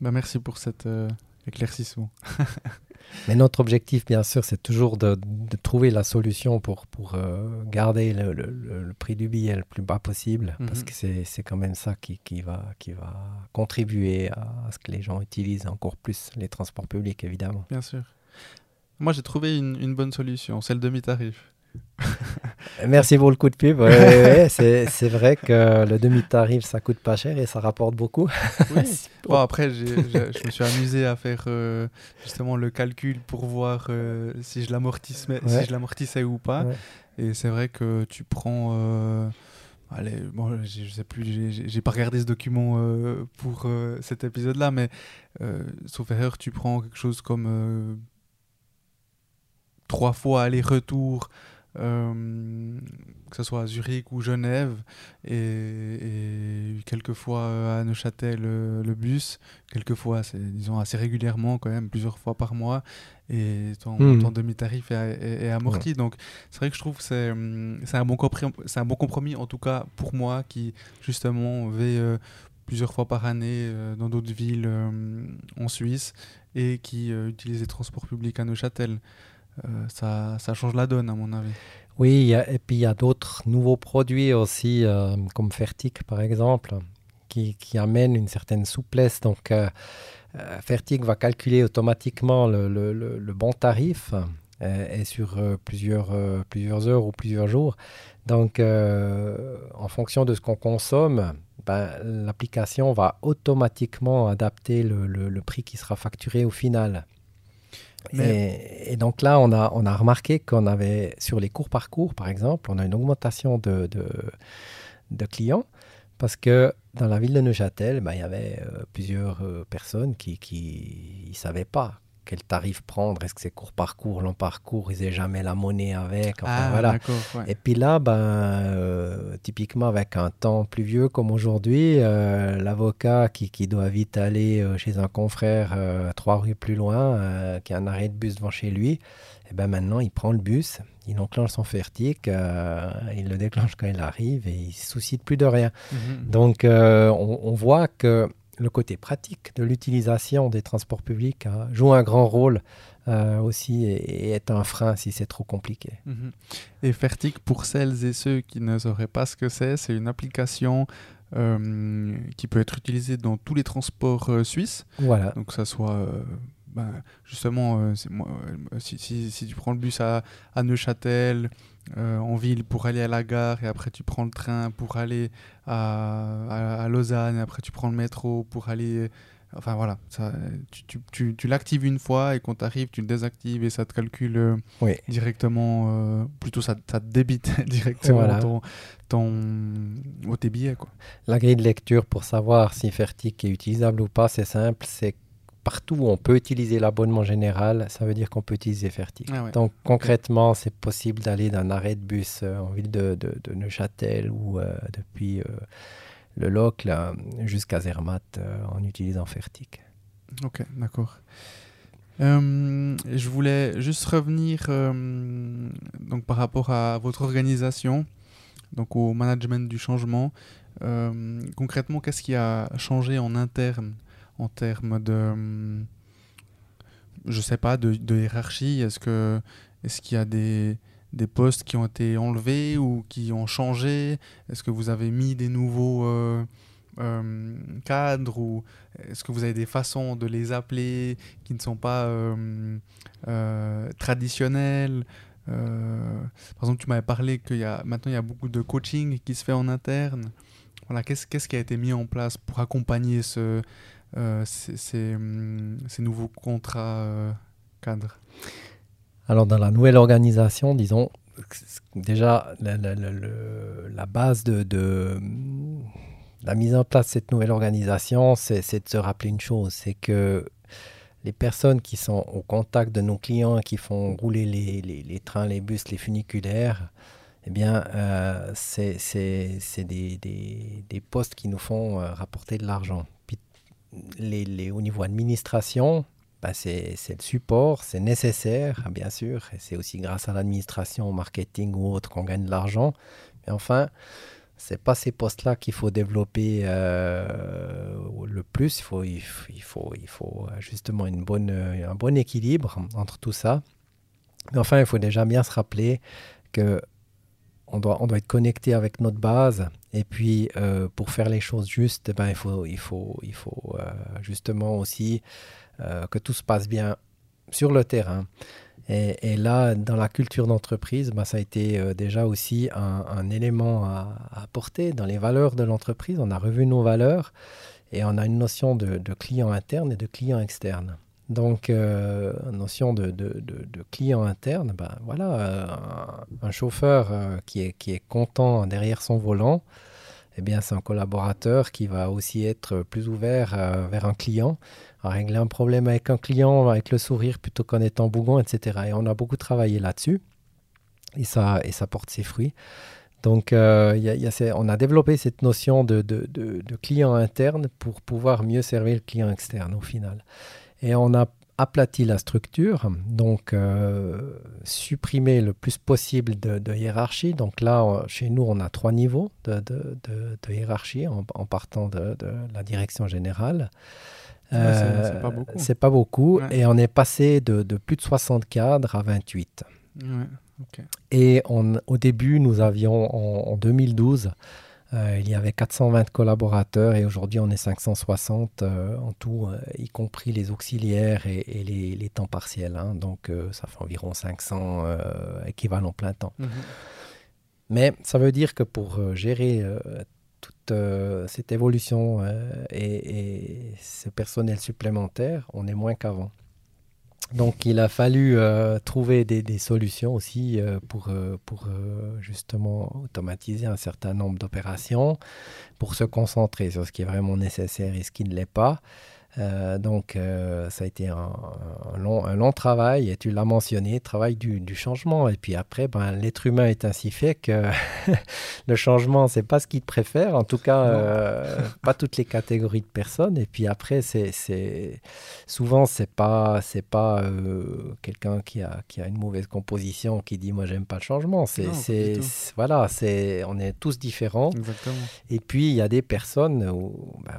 Ben, merci pour cet euh, éclaircissement. Mais notre objectif, bien sûr, c'est toujours de, trouver la solution pour, pour euh, garder le, le, prix du billet le plus bas possible, parce mhm. que c'est quand même ça qui, qui, va, qui va contribuer à, ce que les gens utilisent encore plus les transports publics, évidemment. Bien sûr. Moi, j'ai trouvé une, une bonne solution, c'est le demi-tarif. Merci pour le coup de pub. c'est vrai que le demi-tarif, ça coûte pas cher et ça rapporte beaucoup. bon, après, je me suis amusé à faire euh, justement le calcul pour voir euh, si je l'amortissais ou pas. Et c'est vrai que tu prends... Euh, allez, bon, je sais plus, j'ai pas regardé ce document pour cet épisode-là, mais sauf erreur, tu prends quelque chose comme trois fois aller-retour euh, que ce soit à Zurich ou Genève, et, quelquefois euh, à Neuchâtel le, bus, quelquefois, disons assez régulièrement quand même, plusieurs fois par mois, et ton, hmm. demi-tarif est, amorti. Donc c'est vrai que je trouve que c'est hum, un, bon un bon compromis, en tout cas pour moi, qui justement vais euh, plusieurs fois par année dans d'autres villes en Suisse et qui utilise les transports publics à Neuchâtel. Euh, ça, change la donne, à mon avis. Oui, et puis il y a d'autres nouveaux produits aussi, euh, comme Fertic par exemple, qui, qui, amènent une certaine souplesse. Donc, euh, Fertic va calculer automatiquement le, bon tarif et sur plusieurs, heures ou plusieurs jours. Donc, en fonction de ce qu'on consomme, ben, l'application va automatiquement adapter le, prix qui sera facturé au final. Et, donc là, on a, on a remarqué qu'on avait, sur les cours parcours, par exemple, on a une augmentation de, de, de clients parce que dans la ville de Neuchâtel, ben, il y avait euh, plusieurs euh, personnes qui ne savaient pas quel tarif prendre, est-ce que c'est court parcours, long parcours, ils n'aient jamais la monnaie avec. ah, voilà. Et puis là, ben, euh, typiquement avec un temps pluvieux comme aujourd'hui, euh, l'avocat qui, qui, doit vite aller euh, chez un confrère trois rues plus loin, qui a un arrêt de bus devant chez lui, et eh ben maintenant il prend le bus, il enclenche son fertique, il le déclenche quand il arrive et il se soucie de plus de rien. Mhm. Donc on, on, voit que le côté pratique de l'utilisation des transports publics hein, joue un grand rôle euh, aussi et, est un frein si c'est trop compliqué. Mhm. Et Fertic, pour celles et ceux qui ne sauraient pas ce que c'est, c'est une application euh, qui peut être utilisée dans tous les transports euh, suisses. Voilà. Donc ça soit ben, justement, si, si, si, tu prends le bus à, à Neuchâtel, en ville pour aller à la gare, et après tu prends le train pour aller à, à, à Lausanne, et après tu prends le métro pour aller Enfin voilà, ça, tu, tu, tu, l'actives une fois et quand tu arrives, tu le désactives et ça te calcule euh, directement, euh, plutôt ça, ça, te débite directement ton, ton, tes billets. Quoi. La grille de lecture pour savoir si Fertic est utilisable ou pas, c'est simple, c'est partout où on peut utiliser l'abonnement général, ça veut dire qu'on peut utiliser Fertic. Ah Donc concrètement, c'est possible d'aller d'un arrêt de bus euh, en ville de, de, de Neuchâtel ou depuis le locle jusqu'à Zermatt euh, en utilisant Fertic. Ok, d'accord. Euh, je voulais juste revenir euh, donc par rapport à votre organisation, donc au management du changement. concrètement, qu'est-ce qui a changé en interne en termes de, je sais pas, de, hiérarchie Est-ce que est-ce qu'il y a des des postes qui ont été enlevés ou qui ont changé? Est-ce que vous avez mis des nouveaux euh, euh, cadres ou est-ce que vous avez des façons de les appeler qui ne sont pas euh, traditionnelles? Par exemple, tu m'avais parlé qu'il y a maintenant il y a beaucoup de coaching qui se fait en interne. Voilà, qu'est-ce, qu'est-ce qui a été mis en place pour accompagner ce, ces, ces, ces, nouveaux contrats cadres alors dans la nouvelle organisation, disons, déjà la, base de, la mise en place de cette nouvelle organisation, c'est de se rappeler une chose, c'est que les personnes qui sont au contact de nos clients, qui font rouler les, trains, les bus, les funiculaires, eh bien, euh, c'est des, postes qui nous font euh, rapporter de l'argent. Les, au niveau administration, bah, c'est le support, c'est nécessaire, bien sûr, c'est aussi grâce à l'administration, au marketing ou autre qu'on gagne de l'argent. Mais enfin, c'est pas ces postes-là qu'il faut développer euh, le plus. Il faut, il, faut, il faut justement une bonne, un bon équilibre entre tout ça. Mais enfin, il faut déjà bien se rappeler que on doit, on doit être connecté avec notre base. Et puis, euh, pour faire les choses justes, eh ben, il faut, il faut, il faut euh, justement aussi euh, que tout se passe bien sur le terrain. Et, là, dans la culture d'entreprise, bah, ça a été déjà aussi un, élément à, apporter dans les valeurs de l'entreprise. On a revu nos valeurs et on a une notion de, client interne et de client externe. Donc, euh, notion de, client interne, bah, voilà, un, chauffeur qui, est, qui est content derrière son volant, eh bien, c'est un collaborateur qui va aussi être plus ouvert vers un client à régler un problème avec un client avec le sourire plutôt qu'en étant bougon, etc. Et on a beaucoup travaillé là-dessus et ça, et ça porte ses fruits. Donc, euh, on a développé cette notion de, de, client interne pour pouvoir mieux servir le client externe au final. Et on a aplati la structure, donc euh, supprimer le plus possible de, hiérarchie. Donc là, chez nous, on a trois niveaux de, hiérarchie en, en partant de, la direction générale c'est euh, pas beaucoup. C'est pas beaucoup. Et on est passé de, plus de 60 cadres à 28. Et au début, nous avions, en, 2012, euh, il y avait 420 collaborateurs et aujourd'hui on est 560 euh, en tout, y compris les auxiliaires et, les, temps partiels. Hein. donc ça fait environ 500 équivalents plein temps. Mhm. Mais ça veut dire que pour gérer toute euh, cette évolution euh, et, ce personnel supplémentaire, on est moins qu'avant. Donc il a fallu euh, trouver des, solutions aussi pour, pour justement automatiser un certain nombre d'opérations, pour se concentrer sur ce qui est vraiment nécessaire et ce qui ne l'est pas. Euh, donc, euh, ça a été un, long, un, long, travail, et tu l'as mentionné, travail du, du, changement. Et puis après, ben, l'être humain est ainsi fait que le changement, c'est pas ce qu'il préfère, en tout cas, euh, pas toutes les catégories de personnes. Et puis après, c'est souvent, c'est pas, c'est pas quelqu'un qui a, qui a une mauvaise composition qui dit moi, j'aime pas le changement. C'est, voilà, c'est, on est tous différents. Exactement. Et puis, il y a des personnes où ben,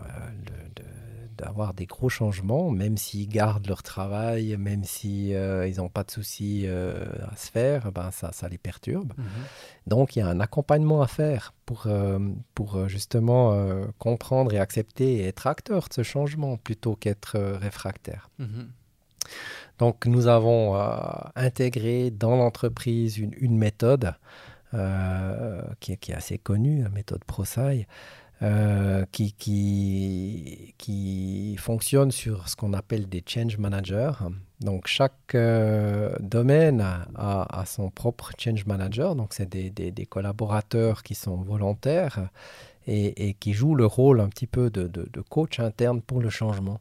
le d'avoir des gros changements, même s'ils gardent leur travail, même s'ils si, n'ont pas de soucis à se faire, ben ça, ça les perturbe. Mhm. Donc il y a un accompagnement à faire pour, pour justement comprendre et accepter et être acteur de ce changement plutôt qu'être réfractaire. Mhm. Donc nous avons intégré dans l'entreprise une, une méthode euh, qui, est assez connue, la méthode ProSci, euh, qui, qui, qui, fonctionne sur ce qu'on appelle des change managers. Donc chaque euh, domaine a, son propre change manager, donc c'est des, des, collaborateurs qui sont volontaires et, qui jouent le rôle un petit peu de, de, coach interne pour le changement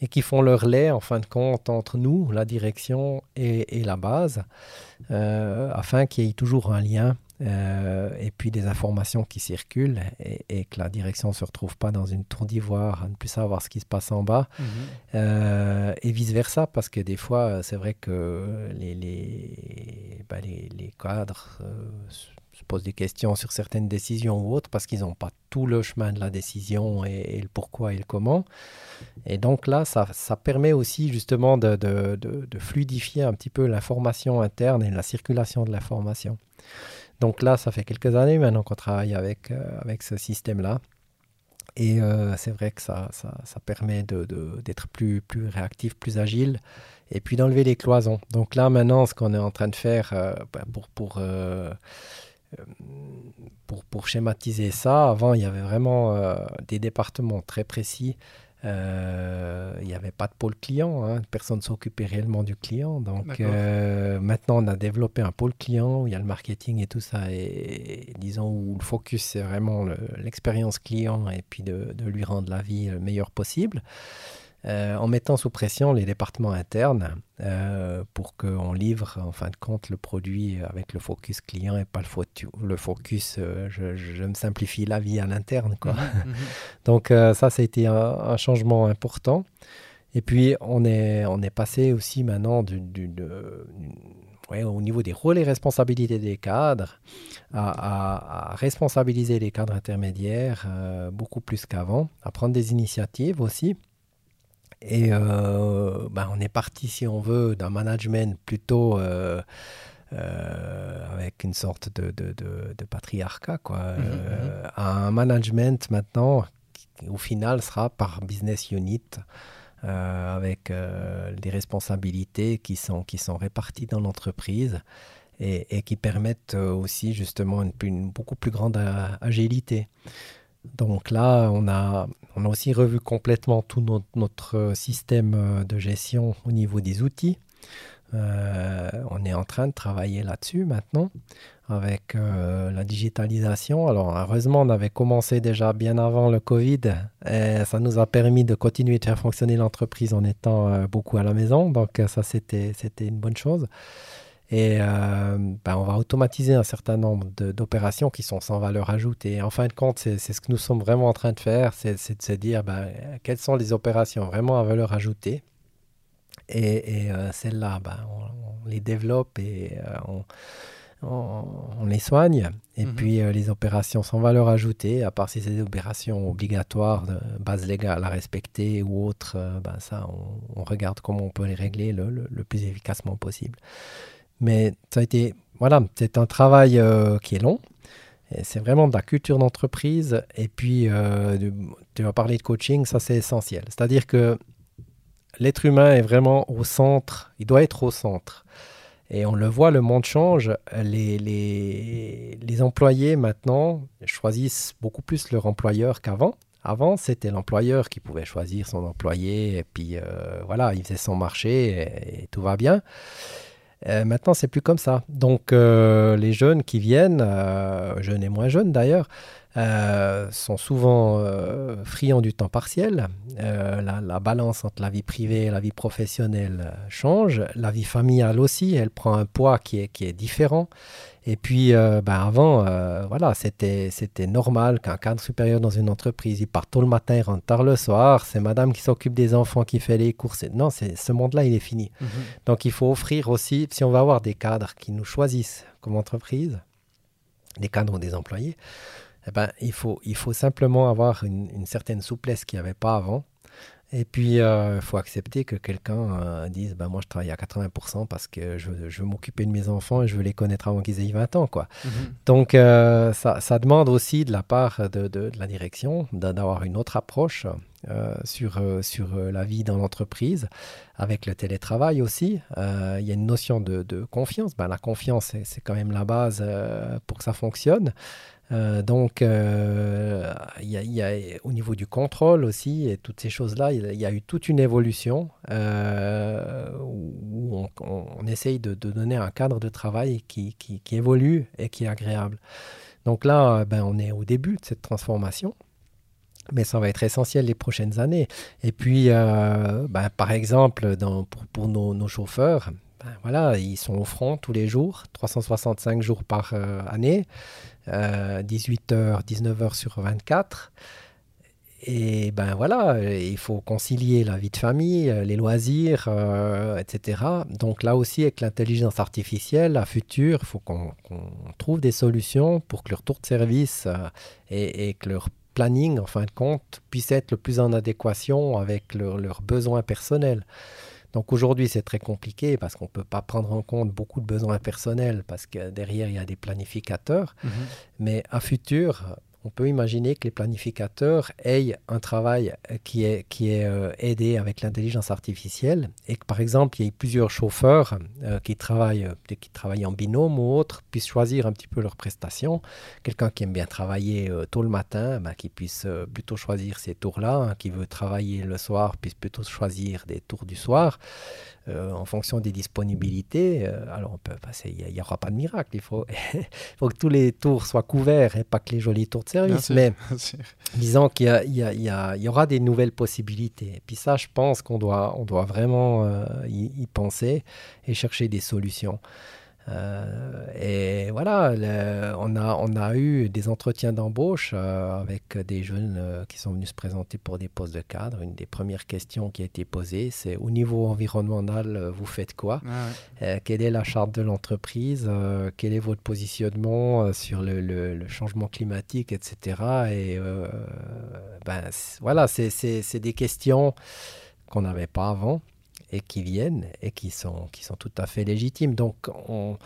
et qui font leur lait en fin de compte entre nous, la direction et, et la base, afin qu'il y ait toujours un lien euh, et puis des informations qui circulent et, que la direction ne se retrouve pas dans une tour d'ivoire à ne plus savoir ce qui se passe en bas mhm. euh, et vice-versa parce que des fois c'est vrai que les, les, les, les cadres euh, se posent des questions sur certaines décisions ou autres parce qu'ils n'ont pas tout le chemin de la décision et, le pourquoi et le comment. Et donc là, ça, ça permet aussi justement de, de, de fluidifier un petit peu l'information interne et la circulation de l'information. Donc là, ça fait quelques années maintenant qu'on travaille avec, euh, avec ce système-là. Et euh, c'est vrai que ça, ça, ça permet d'être plus, plus réactif, plus agile, et puis d'enlever les cloisons. Donc là, maintenant, ce qu'on est en train de faire euh, bah, pour, pour, pour, pour, schématiser ça, avant, il y avait vraiment des départements très précis euh, il n'y avait pas de pôle client, hein. personne ne s'occupait réellement du client. Donc euh, maintenant, on a développé un pôle client où il y a le marketing et tout ça. Et, disons, où le focus, c'est vraiment l'expérience client et puis de, de, lui rendre la vie le meilleur possible. Euh, en mettant sous pression les départements internes euh, pour qu'on livre en fin de compte le produit avec le focus client et pas le, le focus euh, je, me simplifie la vie à l'interne. quoi. Mhm, mhm. Donc ça, ça a été un, changement important. Et puis on est, on est passé aussi maintenant du, au niveau des rôles et responsabilités des cadres, à, à responsabiliser les cadres intermédiaires beaucoup plus qu'avant, à prendre des initiatives aussi. Et euh, ben, on est parti, si on veut, d'un management plutôt euh, euh, avec une sorte de, de, de, patriarcat, quoi, mhm, mhm. à un management maintenant qui, au final, sera par business unit. avec des responsabilités qui sont, qui sont réparties dans l'entreprise et, et, qui permettent aussi justement une, une beaucoup plus grande agilité. Donc là, on a, aussi revu complètement tout notre, système euh, de gestion au niveau des outils. Euh, on est en train de travailler là-dessus maintenant avec euh, la digitalisation. Alors heureusement, on avait commencé déjà bien avant le Covid et ça nous a permis de continuer de faire fonctionner l'entreprise en étant beaucoup à la maison. Donc ça, c'était une bonne chose. Et euh, ben, on va automatiser un certain nombre d'opérations qui sont sans valeur ajoutée. En fin de compte, c'est ce que nous sommes vraiment en train de faire, c'est de se dire ben, quelles sont les opérations vraiment à valeur ajoutée? Et, euh, celles-là, ben, on, les développe et euh, on, les soigne. Et mhm. puis les opérations sans valeur ajoutée, à part si c'est des opérations obligatoires de base légale à respecter ou autres, ben, ça, on, regarde comment on peut les régler le plus efficacement possible. Mais ça a été, voilà, c'est un travail euh, qui est long. C'est vraiment de la culture d'entreprise. Et puis, euh, tu vas parler de coaching, ça c'est essentiel. C'est-à-dire que l'être humain est vraiment au centre, il doit être au centre. Et on le voit, le monde change. Les, les, les employés maintenant choisissent beaucoup plus leur employeur qu'avant. Avant, c'était l'employeur qui pouvait choisir son employé, et puis euh, voilà, il faisait son marché et tout va bien. Euh, maintenant, c'est plus comme ça. Donc, euh, les jeunes qui viennent, euh, jeunes et moins jeunes d'ailleurs, sont souvent friands du temps partiel. La, balance entre la vie privée et la vie professionnelle change. La vie familiale aussi, elle prend un poids qui est, qui est différent. Et puis, euh, ben avant, euh, voilà, c'était, c'était normal qu'un cadre supérieur dans une entreprise, il part tôt le matin, il rentre tard le soir, c'est madame qui s'occupe des enfants, qui fait les courses. Non, c'est, ce monde-là, il est fini. Mhm. Donc, il faut offrir aussi, si on va avoir des cadres qui nous choisissent comme entreprise, des cadres ou des employés, eh ben, il, faut, il faut simplement avoir une, une certaine souplesse qu'il n'y avait pas avant. Et puis, il euh, faut accepter que quelqu'un euh, dise ben, Moi, je travaille à 80% parce que je, veux m'occuper de mes enfants et je veux les connaître avant qu'ils aient 20 ans. Quoi. Mhm. Donc, euh, ça, ça, demande aussi de la part de, de, la direction d'avoir une autre approche sur, sur la vie dans l'entreprise, avec le télétravail aussi. Il y a une notion de, de confiance. Ben, la confiance, c'est quand même la base pour que ça fonctionne. Euh, donc, euh, y, a, au niveau du contrôle aussi, et toutes ces choses-là, il y, a eu toute une évolution euh, où on, essaye de, donner un cadre de travail qui, évolue et qui est agréable. Donc là, ben, on est au début de cette transformation. Mais ça va être essentiel les prochaines années. Et puis, ben, par exemple, pour, nos, chauffeurs, ben, voilà, ils sont au front tous les jours, 365 jours par année. 18h, euh, 19h sur 24. Et ben voilà, il faut concilier la vie de famille, les loisirs, euh, etc. Donc là aussi, avec l'intelligence artificielle, à futur, il faut qu'on trouve des solutions pour que leur tour de service euh, et, que leur planning, en fin de compte, puisse être le plus en adéquation avec leurs besoins personnels. Donc aujourd'hui, c'est très compliqué parce qu'on ne peut pas prendre en compte beaucoup de besoins personnels parce que derrière, il y a des planificateurs. Mhm. Mais à futur, on peut imaginer que les planificateurs aient un travail euh, qui est, qui est euh, aidé avec l'intelligence artificielle et que par exemple il y ait plusieurs chauffeurs euh, qui, travaillent, qui travaillent en binôme ou autres puissent choisir un petit peu leurs prestations. Quelqu'un qui aime bien travailler tôt le matin, bah, qui puisse plutôt choisir ces tours-là. Hein, qui veut travailler le soir puisse plutôt choisir des tours du soir. Euh, en fonction des disponibilités. Euh, alors, on peut passer, il n'y aura pas de miracle. Il faut, faut que tous les tours soient couverts et pas que les jolis tours de service. mais disons qu'il y, aura des nouvelles possibilités. Et puis ça, je pense qu'on doit, on doit vraiment euh, y, penser et chercher des solutions. Euh, et voilà, on, a, on a eu des entretiens d'embauche euh, avec des jeunes euh, qui sont venus se présenter pour des postes de cadre. Une des premières questions qui a été posée, c'est au niveau environnemental, vous faites quoi? Ah Quelle est la charte de l'entreprise? Quel est votre positionnement sur le, le, changement climatique, etc. Et ben, voilà, c'est des questions qu'on n'avait pas avant et qui viennent et qui sont, qui sont tout à fait légitimes. Donc on,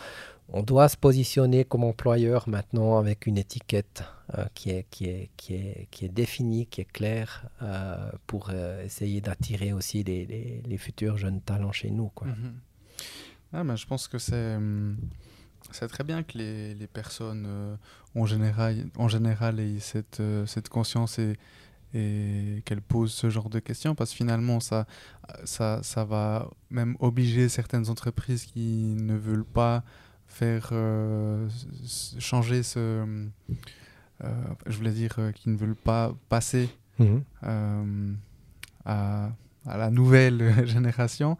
on doit se positionner comme employeur maintenant avec une étiquette euh, qui, est, qui, est, qui, est, qui est définie, qui est claire euh, pour euh, essayer d'attirer aussi les, les, futurs jeunes talents chez nous. Mhm. ah, mais je pense que c'est... Hum, c'est très bien que les, les personnes en, général, en général aient cette, cette conscience et, et qu'elle pose ce genre de questions parce que finalement ça, ça, ça va même obliger certaines entreprises qui ne veulent pas faire euh, changer ce euh, je voulais dire euh, qui ne veulent pas passer à, à, la nouvelle génération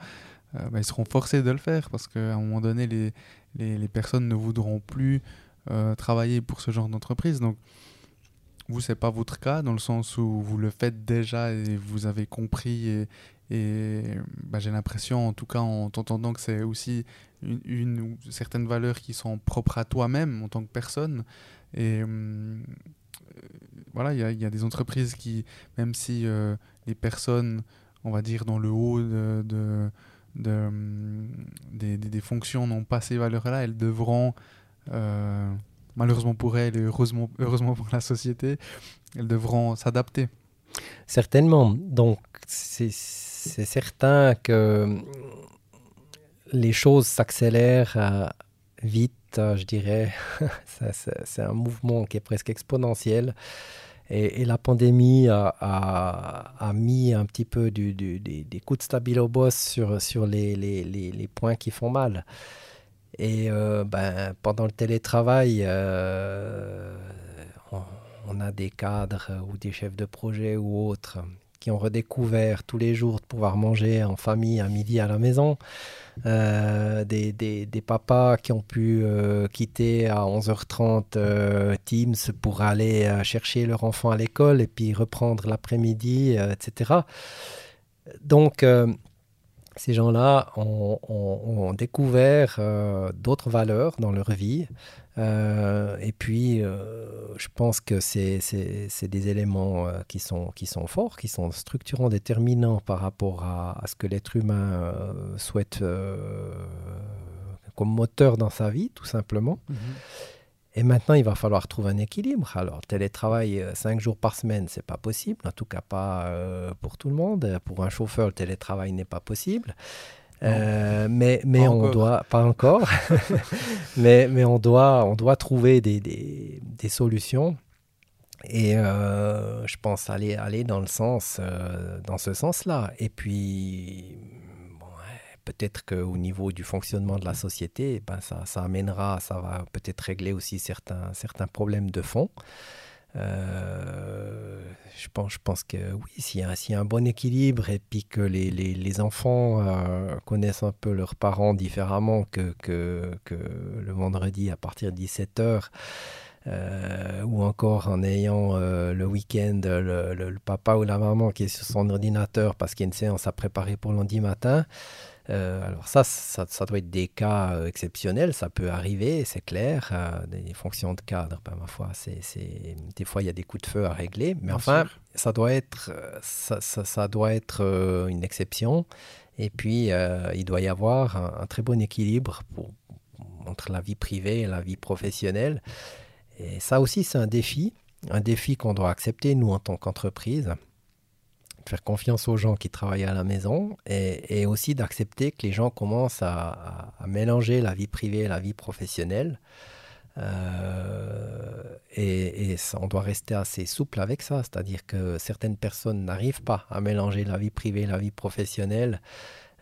bah, ils seront forcés de le faire parce qu'à un moment donné les, les, les, personnes ne voudront plus travailler pour ce genre d'entreprise. Donc vous, c'est pas votre cas, dans le sens où vous le faites déjà et vous avez compris. Et, bah, j'ai l'impression, en tout cas en t'entendant, que c'est aussi une, une, certaines valeurs qui sont propres à toi-même en tant que personne. Et euh, voilà, il y, a des entreprises qui, même si euh, les personnes, on va dire, dans le haut de, de des, fonctions n'ont pas ces valeurs-là, elles devront. Euh, malheureusement pour elles et heureusement, heureusement pour la société, elles devront s'adapter. Certainement. Donc, c'est certain que les choses s'accélèrent euh, vite, euh, je dirais. c'est un mouvement qui est presque exponentiel. Et, la pandémie a, a, mis un petit peu des, coups de stabilo boss sur, sur les, les, les points qui font mal. Et euh, ben, pendant le télétravail, euh, on, a des cadres ou des chefs de projet ou autres qui ont redécouvert tous les jours de pouvoir manger en famille à midi à la maison. Euh, des, des, des, papas qui ont pu quitter à 11h30 Teams pour aller chercher leur enfant à l'école et puis reprendre l'après-midi, etc. Donc, ces gens-là ont, découvert euh, d'autres valeurs dans leur vie Euh, et puis, je pense que c'est des éléments qui, sont, qui sont forts, qui sont structurants, déterminants par rapport à, ce que l'être humain souhaite comme moteur dans sa vie, tout simplement. Mhm. Et maintenant, il va falloir trouver un équilibre. Alors, télétravail 5 jours par semaine, c'est pas possible, en tout cas pas pour tout le monde. Pour un chauffeur, le télétravail n'est pas possible. Euh, mais mais on doit pas encore, mais mais on doit on doit trouver des, des, des solutions et euh, je pense aller aller dans le sens euh, dans ce sens-là. Et puis peut-être qu'au niveau du fonctionnement de la société, ben ça, amènera, ça va peut-être régler aussi certains certains problèmes de fond. Euh, je, pense, je pense que oui, s'il y, a un bon équilibre et puis que les, les, les enfants euh, connaissent un peu leurs parents différemment que, que, que le vendredi à partir de 17h, euh, ou encore en ayant le week-end le, le, papa ou la maman qui est sur son ordinateur parce qu'il y a une séance à préparer pour lundi matin. Euh, alors ça, ça, doit être des cas euh, exceptionnels, ça peut arriver, c'est clair. Euh, des fonctions de cadre, ben, ma foi, c'est, des fois il y a des coups de feu à régler, mais enfin, ça doit être, ça, ça, doit être une exception. Et puis, il doit y avoir un, très bon équilibre pour, entre la vie privée et la vie professionnelle. Et ça aussi, c'est un défi, un défi qu'on doit accepter, nous, en tant qu'entreprise faire confiance aux gens qui travaillent à la maison et, aussi d'accepter que les gens commencent à, mélanger la vie privée et la vie professionnelle. Euh, et, on doit rester assez souple avec ça, c'est-à-dire que certaines personnes n'arrivent pas à mélanger la vie privée et la vie professionnelle.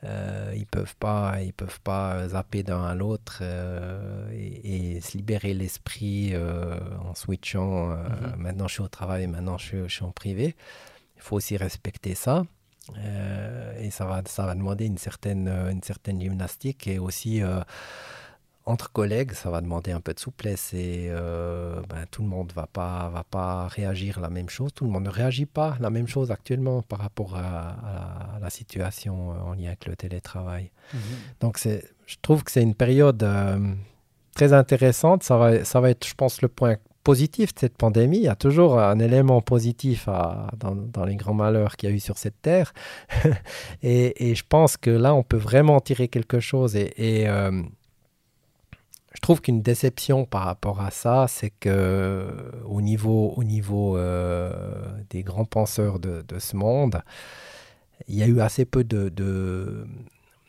Euh, ils peuvent pas, ils peuvent pas zapper d'un à l'autre euh, et, se libérer l'esprit en switchant. Mm-hmm. Maintenant, je suis au travail, maintenant, je suis en privé. Il faut aussi respecter ça. Euh, et ça va, ça va demander une certaine, euh, une certaine gymnastique et aussi euh, entre collègues, ça va demander un peu de souplesse et ben, tout le monde ne va pas, va pas réagir la même chose. Tout le monde ne réagit pas la même chose actuellement par rapport à, la situation en lien avec le télétravail. Mhm. Donc je trouve que c'est une période très intéressante. Ça va, ça va être, je pense, le point positif de cette pandémie. Il y a toujours un élément positif dans, les grands malheurs qu'il y a eu sur cette terre. et, je pense que là, on peut vraiment tirer quelque chose. Et, euh, je trouve qu'une déception par rapport à ça, c'est que au niveau, au niveau euh, des grands penseurs de, ce monde, il y a eu assez peu de de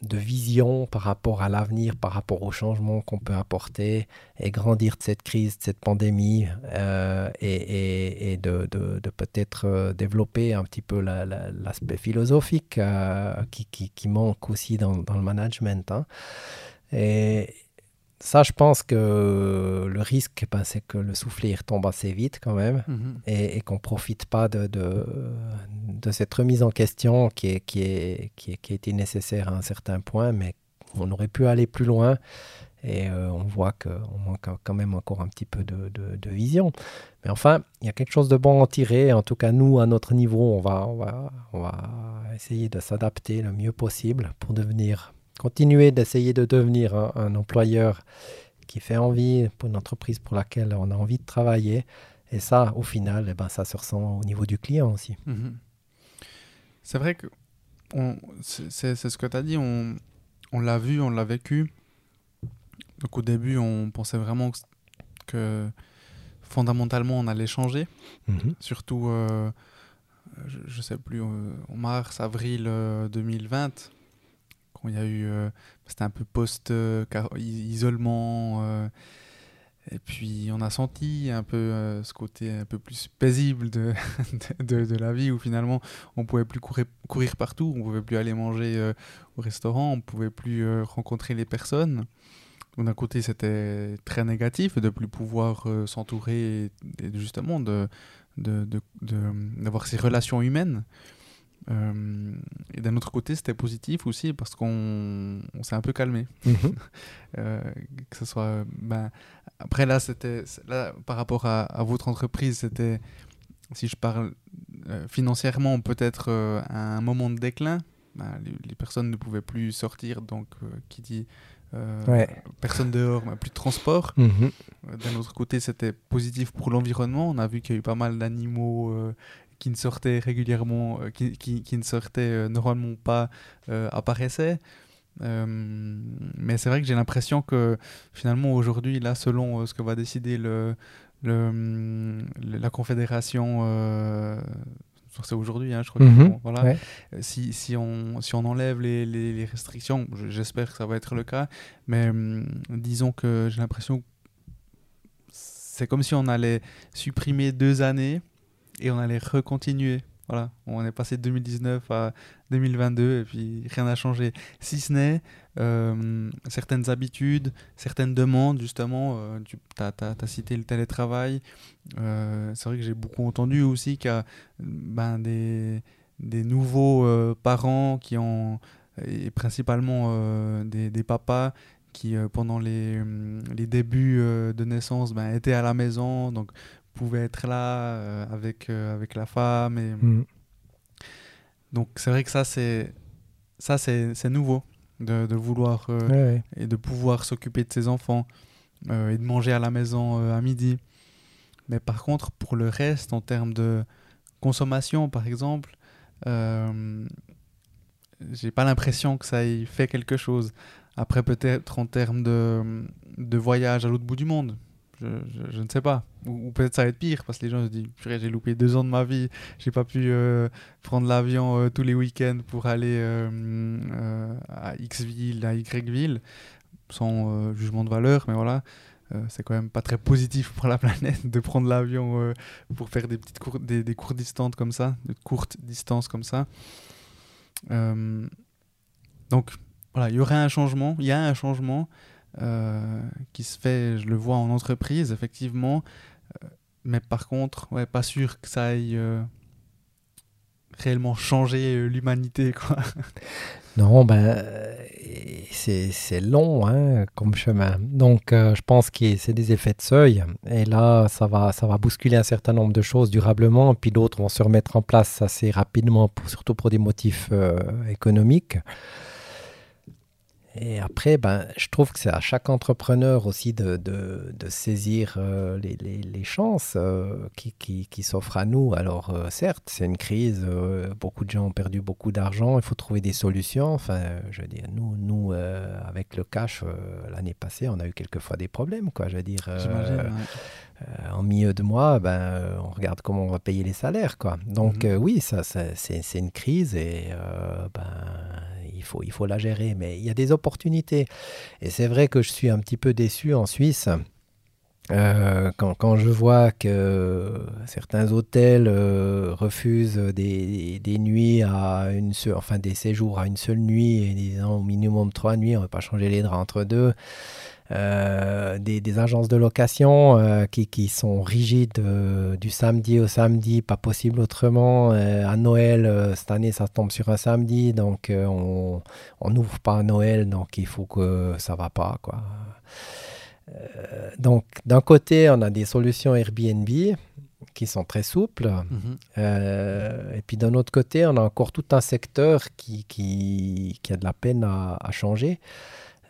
vision par rapport à l'avenir, par rapport aux changements qu'on peut apporter et grandir de cette crise, de cette pandémie euh, et, de, peut-être euh, développer un petit peu l'aspect philosophique euh, qui, manque aussi dans, le management. Hein. Et, ça, je pense que le risque, ben, c'est que le soufflet retombe assez vite quand même mhm. et, qu'on ne profite pas de, de, cette remise en question qui, est, qui, est, qui, qui, a été nécessaire à un certain point, mais on aurait pu aller plus loin. Et euh, on voit qu'on manque quand même encore un petit peu de, de, vision. Mais enfin, il y a quelque chose de bon à en tirer. En tout cas, nous, à notre niveau, on va, on va, on va essayer de s'adapter le mieux possible pour devenir continuer d'essayer de devenir un, employeur qui fait envie pour une entreprise pour laquelle on a envie de travailler. Et ça, au final, eh ben, ça se ressent au niveau du client aussi. Mhm. C'est vrai que c'est ce que tu as dit, on, on l'a vu, on l'a vécu. Donc au début, on pensait vraiment que, fondamentalement, on allait changer. Mhm. Surtout, euh, je ne sais plus, euh, en mars, avril 2020 euh, y a eu. Euh, c'était un peu post-isolement. Euh, et puis on a senti un peu euh, ce côté un peu plus paisible de, de, de, la vie où finalement on pouvait plus courir, courir partout, on pouvait plus aller manger au restaurant, on pouvait plus rencontrer les personnes. D'un côté c'était très négatif de plus pouvoir s'entourer et, justement de, d'avoir ces relations humaines. Euh, et d'un autre côté, c'était positif aussi parce qu'on s'est un peu calmé. Mhm. Euh, que ce soit. Ben, après, là, c'était. Là, par rapport à, votre entreprise, c'était. Si je parle euh, financièrement, peut-être un moment de déclin. ben, les, personnes ne pouvaient plus sortir, donc qui dit personne dehors, ben, plus de transport. Mhm. D'un autre côté, c'était positif pour l'environnement. On a vu qu'il y a eu pas mal d'animaux qui ne sortaient régulièrement, qui, qui, qui, ne sortaient normalement pas, apparaissaient. mais c'est vrai que j'ai l'impression que finalement aujourd'hui, là, selon ce que va décider le, le, la confédération, euh, c'est aujourd'hui, hein, je crois. Mhm. voilà. Euh, si, si, on, si on enlève les, les, restrictions, j'espère que ça va être le cas, mais hum, disons que j'ai l'impression c'est comme si on allait supprimer deux années et on allait recontinuer. Voilà, on est passé de 2019 à 2022 et puis rien n'a changé. Si ce n'est euh, certaines habitudes, certaines demandes, justement, euh, tu as, cité le télétravail. Euh, c'est vrai que j'ai beaucoup entendu aussi qu'il y a ben, des, des nouveaux parents qui ont, et principalement des, des, papas, qui pendant les, les débuts de naissance ben, étaient à la maison, donc pouvaient être là avec, avec la femme. Et... Mm. Donc c'est vrai que ça, c'est ça c'est nouveau de, vouloir euh, et de pouvoir s'occuper de ses enfants euh, et de manger à la maison euh, à midi. Mais par contre, pour le reste, en termes de consommation, par exemple, j'ai pas l'impression que ça ait fait quelque chose. Après, peut-être en termes de, de voyage à l'autre bout du monde, je, ne sais pas. Ou, peut-être ça va être pire parce que les gens se disent j'ai loupé deux ans de ma vie, j'ai pas pu euh, prendre l'avion euh, tous les week-ends pour aller euh, à X ville, à Y ville, sans jugement de valeur, mais voilà. c'est quand même pas très positif pour la planète de prendre l'avion pour faire des petites courtes, des, des courtes distances comme ça, de courtes distances comme ça. donc voilà, il y aurait un changement, il y a un changement, qui se fait, je le vois en entreprise, effectivement. Euh, mais par contre, ouais, pas sûr que ça aille euh, réellement changer l'humanité. quoi. Non, ben, c'est long hein, comme chemin. Donc, je pense que c'est des effets de seuil. Et là, ça va, ça va bousculer un certain nombre de choses durablement. Puis d'autres vont se remettre en place assez rapidement, surtout pour des motifs économiques. Et après, ben, je trouve que c'est à chaque entrepreneur aussi de, de, de saisir euh, les, les, les, chances euh, qui, qui, qui s'offrent à nous. Alors, euh, certes, c'est une crise, beaucoup de gens ont perdu beaucoup d'argent, il faut trouver des solutions. Enfin, je veux dire, nous, nous avec le cash, l'année passée, on a eu quelquefois des problèmes, quoi. Je veux dire, en milieu de mois, ben, on regarde comment on va payer les salaires, quoi. Donc, mhm. oui, ça, ça c'est une crise et ben il faut, il faut la gérer, mais il y a des opportunités. Et c'est vrai que je suis un petit peu déçu en Suisse. Euh, quand, quand, je vois que certains hôtels euh, refusent des, des, nuits à une seule, enfin des séjours à une seule nuit et disant au minimum trois nuits, on ne va pas changer les draps entre deux. Euh, des, agences de location euh, qui, qui, sont rigides euh, du samedi au samedi, pas possible autrement. à Noël, cette année, ça tombe sur un samedi, donc on n'ouvre pas à Noël, donc il faut que ça va pas. Quoi. donc d'un côté, on a des solutions Airbnb qui sont très souples. Mhm. et puis d'un autre côté, on a encore tout un secteur qui, qui, qui a de la peine à, à changer.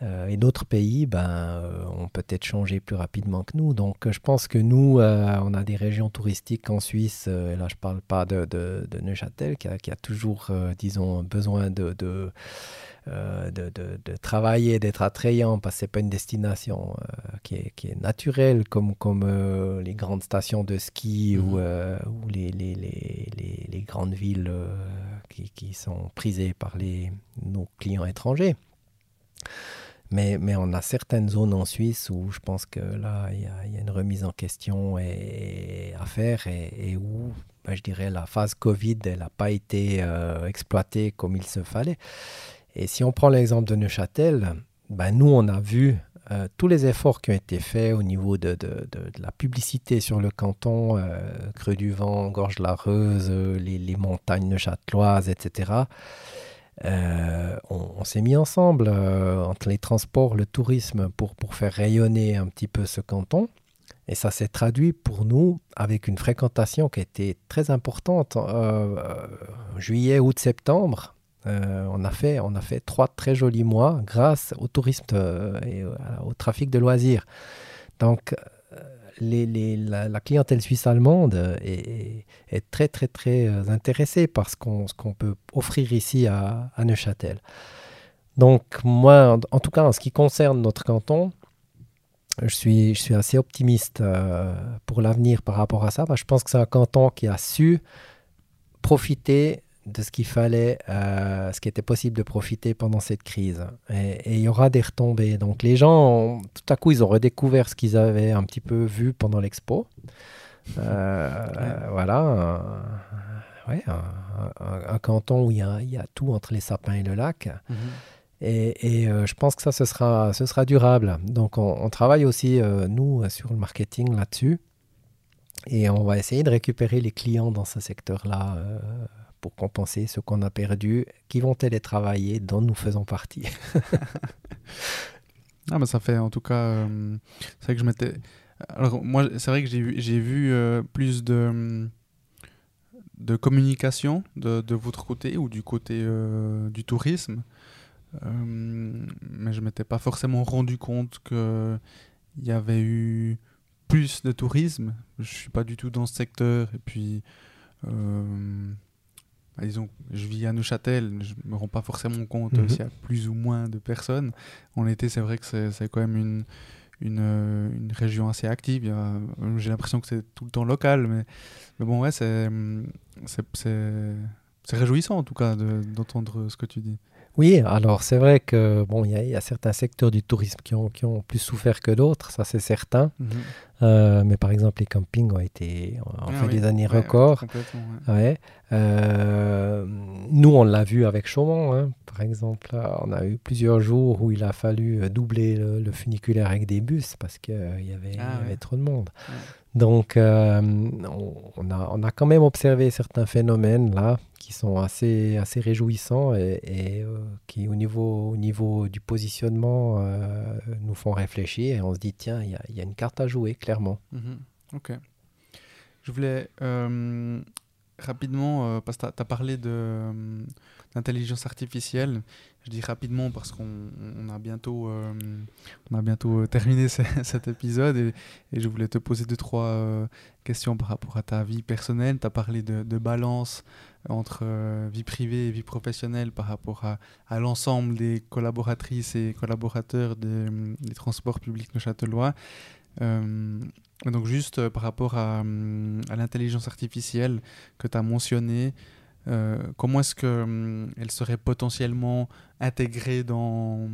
Euh, et d'autres pays ben, euh, ont peut-être changé plus rapidement que nous. Donc je pense que nous, euh, on a des régions touristiques en Suisse, et là je ne parle pas de, de, Neuchâtel, qui a, qui a toujours, disons, besoin de, de, de travailler, d'être attrayant, parce que ce n'est pas une destination qui, est, qui, est, naturelle comme, comme les grandes stations de ski ou, mmh. ou les, les, les, les, grandes villes qui, qui, sont prisées par les, nos clients étrangers. Mais, on a certaines zones en Suisse où je pense que là, il y, a une remise en question à faire et, où, ben, je dirais, la phase Covid, elle n'a pas été euh, exploitée comme il se fallait. Et si on prend l'exemple de Neuchâtel, ben, nous, on a vu euh, tous les efforts qui ont été faits au niveau de, la publicité sur le canton, euh, Creux du Vent, Gorge de la Reuse, les, les montagnes neuchâteloises, etc. Euh, on, s'est mis ensemble euh, entre les transports, le tourisme pour, pour faire rayonner un petit peu ce canton. Et ça s'est traduit pour nous avec une fréquentation qui a été très importante. Euh, juillet, août, septembre, on, a fait, on a fait trois très jolis mois grâce au tourisme et au trafic de loisirs. Donc, la, clientèle suisse allemande est, très très très euh, intéressée par ce qu'on peut offrir ici à, Neuchâtel. Donc moi, en, tout cas en ce qui concerne notre canton, je suis, je suis assez optimiste euh, pour l'avenir par rapport à ça. je pense que c'est un canton qui a su profiter de ce qu'il fallait, euh, ce qui était possible de profiter pendant cette crise. Et, il y aura des retombées. Donc les gens, tout à coup, ils ont redécouvert ce qu'ils avaient un petit peu vu pendant l'expo. Euh, voilà, un, canton où il y, a, il y, a, tout entre les sapins et le lac. Mhm. Et, euh, je pense que ça, ce sera, ce sera durable. Donc on, travaille aussi, nous, sur le marketing là-dessus. Et on va essayer de récupérer les clients dans ce secteur-là pour compenser ce qu'on a perdu, qui vont télétravailler, dont nous faisons partie. ah, mais ça fait en tout cas. Euh, c'est vrai que je m'étais. Alors, moi, c'est vrai que j'ai vu, euh, plus de, de communication de, de, votre côté ou du côté euh, du tourisme. mais je ne m'étais pas forcément rendu compte qu'il y avait eu plus de tourisme. Je ne suis pas du tout dans ce secteur. Et puis. Bah, disons, je vis à Neuchâtel, je me rends pas forcément compte mhm. s'il y a plus ou moins de personnes. En été, c'est vrai que c'est quand même une, une, euh, une, région assez active. J'ai l'impression que c'est tout le temps local, mais, mais bon, ouais, c'est réjouissant en tout cas d'entendre ce que tu dis. Oui, alors c'est vrai que bon, il y, a certains secteurs du tourisme qui ont, qui ont plus souffert que d'autres, ça c'est certain. Mhm. Euh, mais par exemple, les campings ont été en ah fait des années records. Ouais, euh, nous, on l'a vu avec Chaumont, hein, par exemple. On a eu plusieurs jours où il a fallu doubler le, funiculaire avec des bus parce qu'il y, avait, ah y avait trop de monde. Donc, euh, on, a, on, a, quand même observé certains phénomènes là sont assez, assez réjouissants et, euh, qui, au niveau, au niveau du positionnement, euh, nous font réfléchir et on se dit tiens, il y, a une carte à jouer, clairement. Mhm. ok. Je voulais rapidement, parce que tu as, parlé d'intelligence artificielle. Je dis rapidement parce qu'on a bientôt, euh, on a bientôt terminé cet épisode et, je voulais te poser deux, trois euh, questions par rapport à ta vie personnelle. Tu as parlé de, balance entre euh, vie privée et vie professionnelle par rapport à, l'ensemble des collaboratrices et collaborateurs des, des transports publics neuchâtelois. donc juste par rapport à, à l'intelligence artificielle que tu as mentionné, euh, comment est-ce qu'elle elle serait potentiellement intégrée dans,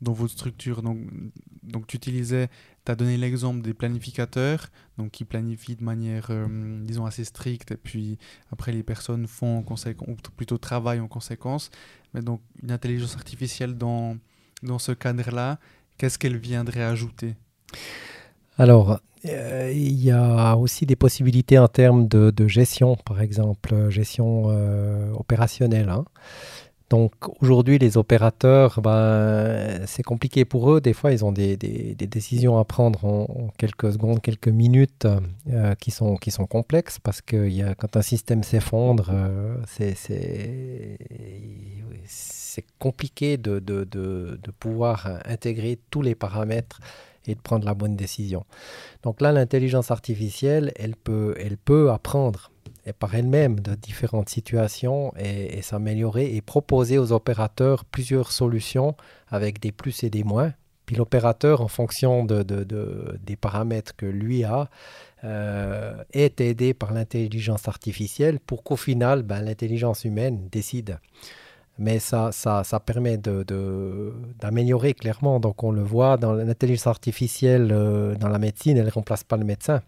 dans votre structure? Donc, donc tu utilisais, tu as donné l'exemple des planificateurs donc qui planifient de manière, hum, disons, assez stricte, et puis après les personnes font en ou plutôt travaillent en conséquence. Mais donc une intelligence artificielle dans, dans ce cadre-là, qu'est-ce qu'elle viendrait ajouter? Alors, euh, il y a aussi des possibilités en termes de, gestion, par exemple, euh, gestion euh, opérationnelle. Hein. Donc aujourd'hui, les opérateurs, ben, c'est compliqué pour eux. Des fois, ils ont des, décisions à prendre en, quelques secondes, quelques minutes qui, sont, qui sont complexes parce que y a, quand un système s'effondre, c'est compliqué de, de, de, pouvoir intégrer tous les paramètres et de prendre la bonne décision. Donc là, l'intelligence artificielle, elle peut, elle peut apprendre par elle-même de différentes situations et, s'améliorer et proposer aux opérateurs plusieurs solutions avec des plus et des moins. Puis l'opérateur, en fonction de, de, des paramètres que lui a, euh, est aidé par l'intelligence artificielle pour qu'au final, ben, l'intelligence humaine décide mais ça, ça, ça permet d'améliorer clairement. Donc on le voit dans l'intelligence artificielle, euh, dans la médecine, elle ne remplace pas le médecin.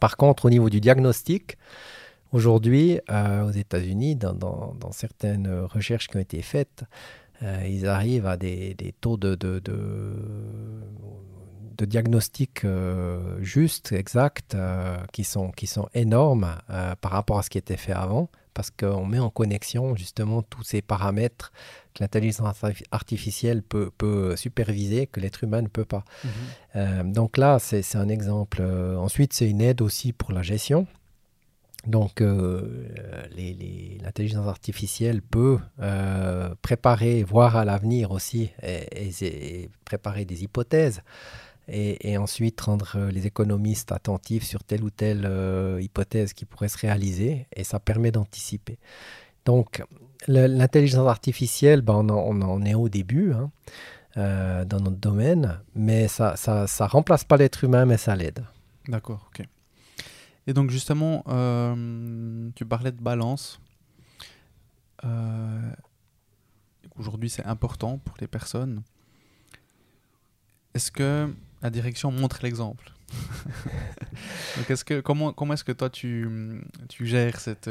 Par contre, au niveau du diagnostic, aujourd'hui, euh, aux États-Unis, dans, certaines recherches qui ont été faites, euh, ils arrivent à des, taux de, diagnostic exacts, qui, sont, qui sont énormes par rapport à ce qui était fait avant parce qu'on met en connexion justement tous ces paramètres que l'intelligence artificielle peut, peut, superviser, que l'être humain ne peut pas. Mhm. Euh, donc là, c'est un exemple. Euh, ensuite, c'est une aide aussi pour la gestion. Donc, l'intelligence artificielle peut préparer, voir à l'avenir aussi, et, préparer des hypothèses et, ensuite rendre euh, les économistes attentifs sur telle ou telle euh, hypothèse qui pourrait se réaliser, et ça permet d'anticiper. Donc, l'intelligence artificielle, ben, on, en, est au début hein, euh, dans notre domaine, mais ça ne remplace pas l'être humain, mais ça l'aide. D'accord, ok. Et donc justement, tu parlais de balance. Aujourd'hui, c'est important pour les personnes. Est-ce que la direction montre l'exemple. comment, est-ce que toi tu, gères cette,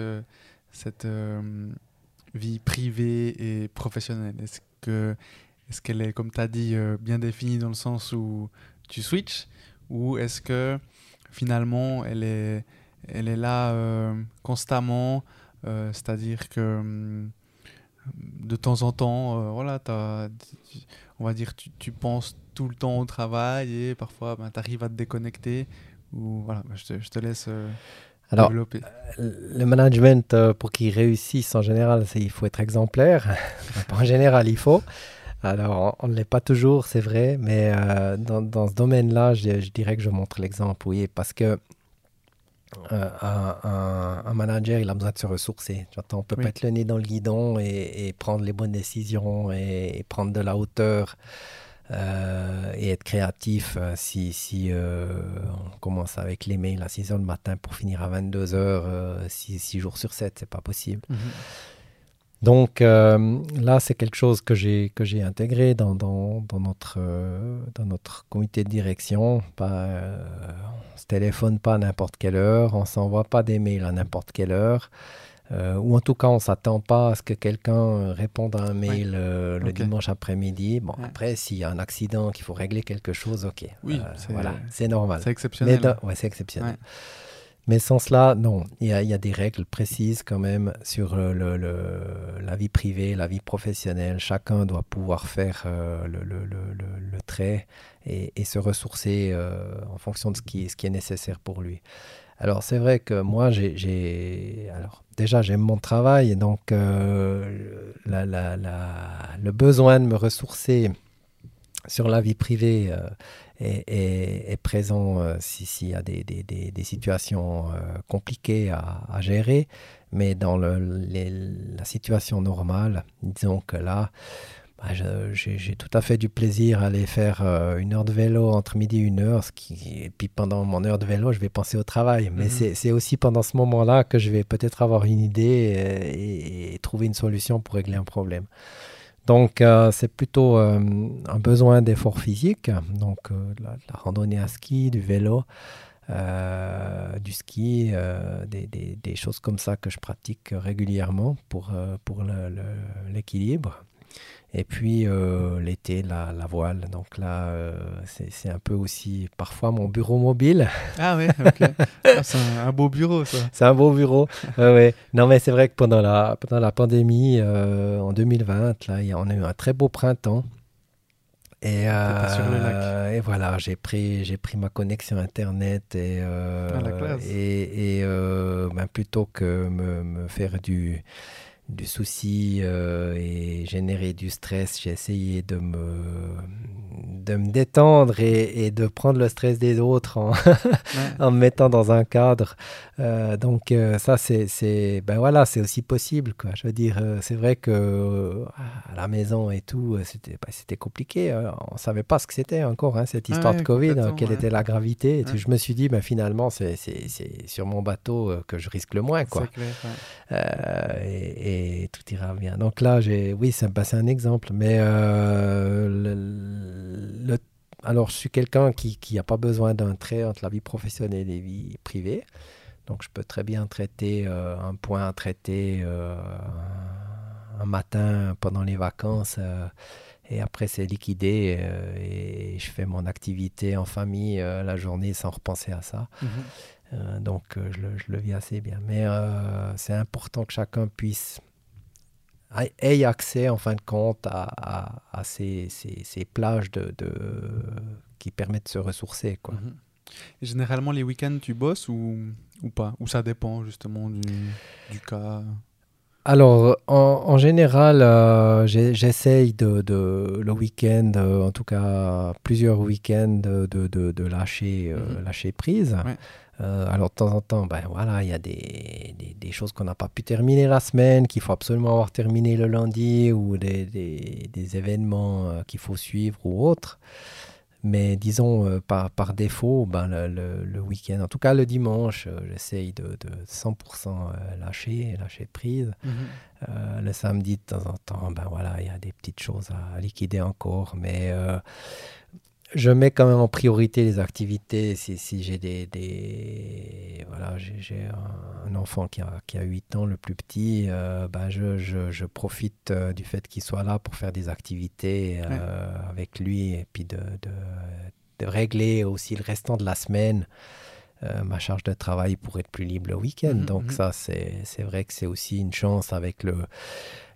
cette euh, vie privée et professionnelle? Est-ce que est-ce qu'elle est, comme tu as dit, euh, bien définie dans le sens où tu switches? Ou est-ce que finalement elle est, là euh, constamment C'est-à-dire que hum, de temps en temps, voilà, on va dire, tu penses tout le temps au travail et parfois ben, tu arrives à te déconnecter. Ou, voilà, ben, je, te, je te laisse euh, Alors, développer. Euh, le management, euh, pour qu'il réussisse en général, il faut être exemplaire. en général, il faut. Alors, on ne l'est pas toujours, c'est vrai, mais dans, dans, ce domaine-là, je, je, dirais que je montre l'exemple, oui, parce que un, un, manager, il a besoin de se ressourcer. On ne peut pas mettre le nez dans le guidon et, et prendre les bonnes décisions et, et, prendre de la hauteur euh, et être créatif euh, si, si euh, on commence avec les mails à 6 h le matin pour finir à 22 h 6, jours sur 7, c'est pas possible. Mhm. Donc là, c'est quelque chose que j'ai que j'ai intégré dans, dans, dans notre dans notre comité de direction. Pas, on se téléphone pas à n'importe quelle heure, on s'envoie pas des mails à n'importe quelle heure. Euh, ou en tout cas, on ne s'attend pas à ce que quelqu'un euh, réponde à un mail euh, le dimanche après-midi. Bon, après, s'il y a un accident, qu'il faut régler quelque chose, ok. Oui, voilà, c'est normal. C'est exceptionnel. Mais, c'est exceptionnel. Mais sans cela, non, il y, a, des règles précises quand même sur le, la vie privée, la vie professionnelle. Chacun doit pouvoir faire le, trait et, se ressourcer en fonction de ce qui, ce qui est nécessaire pour lui. Alors c'est vrai que moi, j'ai, alors déjà j'aime mon travail et donc euh, le besoin de me ressourcer sur la vie privée euh, est, présent euh, s'il y a des, situations compliquées à, gérer, mais dans la situation normale, disons que là, bah, j'ai tout à fait du plaisir à aller faire euh, une heure de vélo entre midi et une heure. Ce qui, et puis pendant mon heure de vélo, je vais penser au travail. Mais mhm. c'est aussi pendant ce moment-là que je vais peut-être avoir une idée et, trouver une solution pour régler un problème. Donc euh, c'est plutôt euh, un besoin d'effort physique, donc la, la, randonnée à ski, du vélo. du ski, des, des, des, choses comme ça que je pratique régulièrement pour, pour l'équilibre. Et puis euh, l'été, la, la, voile. Donc là, euh, c'est un peu aussi parfois mon bureau mobile. Ah oui, ok. Ah, c'est un, beau bureau, ça. C'est un beau bureau. ouais. Non, mais c'est vrai que pendant la, pendant la pandémie, euh, en 2020, là, on a eu un très beau printemps. Et, et voilà, j'ai pris, j'ai pris ma connexion Internet et, ah, et, et ben, plutôt que me, me faire du du souci euh, et générer du stress, j'ai essayé de me, de me détendre et, de prendre le stress des autres en, en me mettant dans un cadre. Euh, donc euh, ça, c'est ben voilà, c'est aussi possible. Quoi. Je veux dire, c'est vrai que à la maison et tout, c'était bah, c'était compliqué. on ne savait pas ce que c'était encore, hein, cette histoire de Covid, hein, quelle était la gravité. Et je me suis dit, ben, finalement, c'est sur mon bateau que je risque le moins. Quoi. Clair, et, et tout ira bien. Donc là, j'ai, oui, c'est un exemple, mais euh, le, alors je suis quelqu'un qui n'a pas besoin d'un trait entre la vie professionnelle et la vie privée. Donc je peux très bien traiter euh, un point à traiter euh, un matin pendant les vacances et après c'est liquidé et je fais mon activité en famille la journée sans repenser à ça. Mhm. donc je le, je, le, vis assez bien. Mais c'est important que chacun puisse ait accès en fin de compte à, à, ces, ces, plages de, de, qui permettent de se ressourcer. Quoi. Mhm. généralement, les week-ends, tu bosses ou, ou pas? Ou ça dépend justement du, du cas? Alors, en, général, euh, j'essaye de, le week-end, euh, en tout cas plusieurs week-ends, de, de, lâcher, euh, mhm. lâcher prise. Alors, de temps en temps, ben voilà, il y a des, des, choses qu'on n'a pas pu terminer la semaine, qu'il faut absolument avoir terminé le lundi, ou des, des événements qu'il faut suivre ou autres. Mais disons, euh, par, par, défaut, ben, le, le, week-end, en tout cas le dimanche, euh, j'essaye de, de, 100% euh, lâcher, lâcher prise. Mhm. le samedi, de temps en temps, ben, voilà, il y a des petites choses à liquider encore. Mais je mets quand même en priorité les activités. Si, si j'ai des, des, Voilà, j'ai un, enfant qui a, qui a 8 ans, le plus petit, euh, ben je, je, je, profite euh, du fait qu'il soit là pour faire des activités euh, avec lui et puis de, de, de, régler aussi le restant de la semaine. ma charge de travail pour être plus libre le week-end. Mhm, Donc mhm. ça, c'est vrai que c'est aussi une chance avec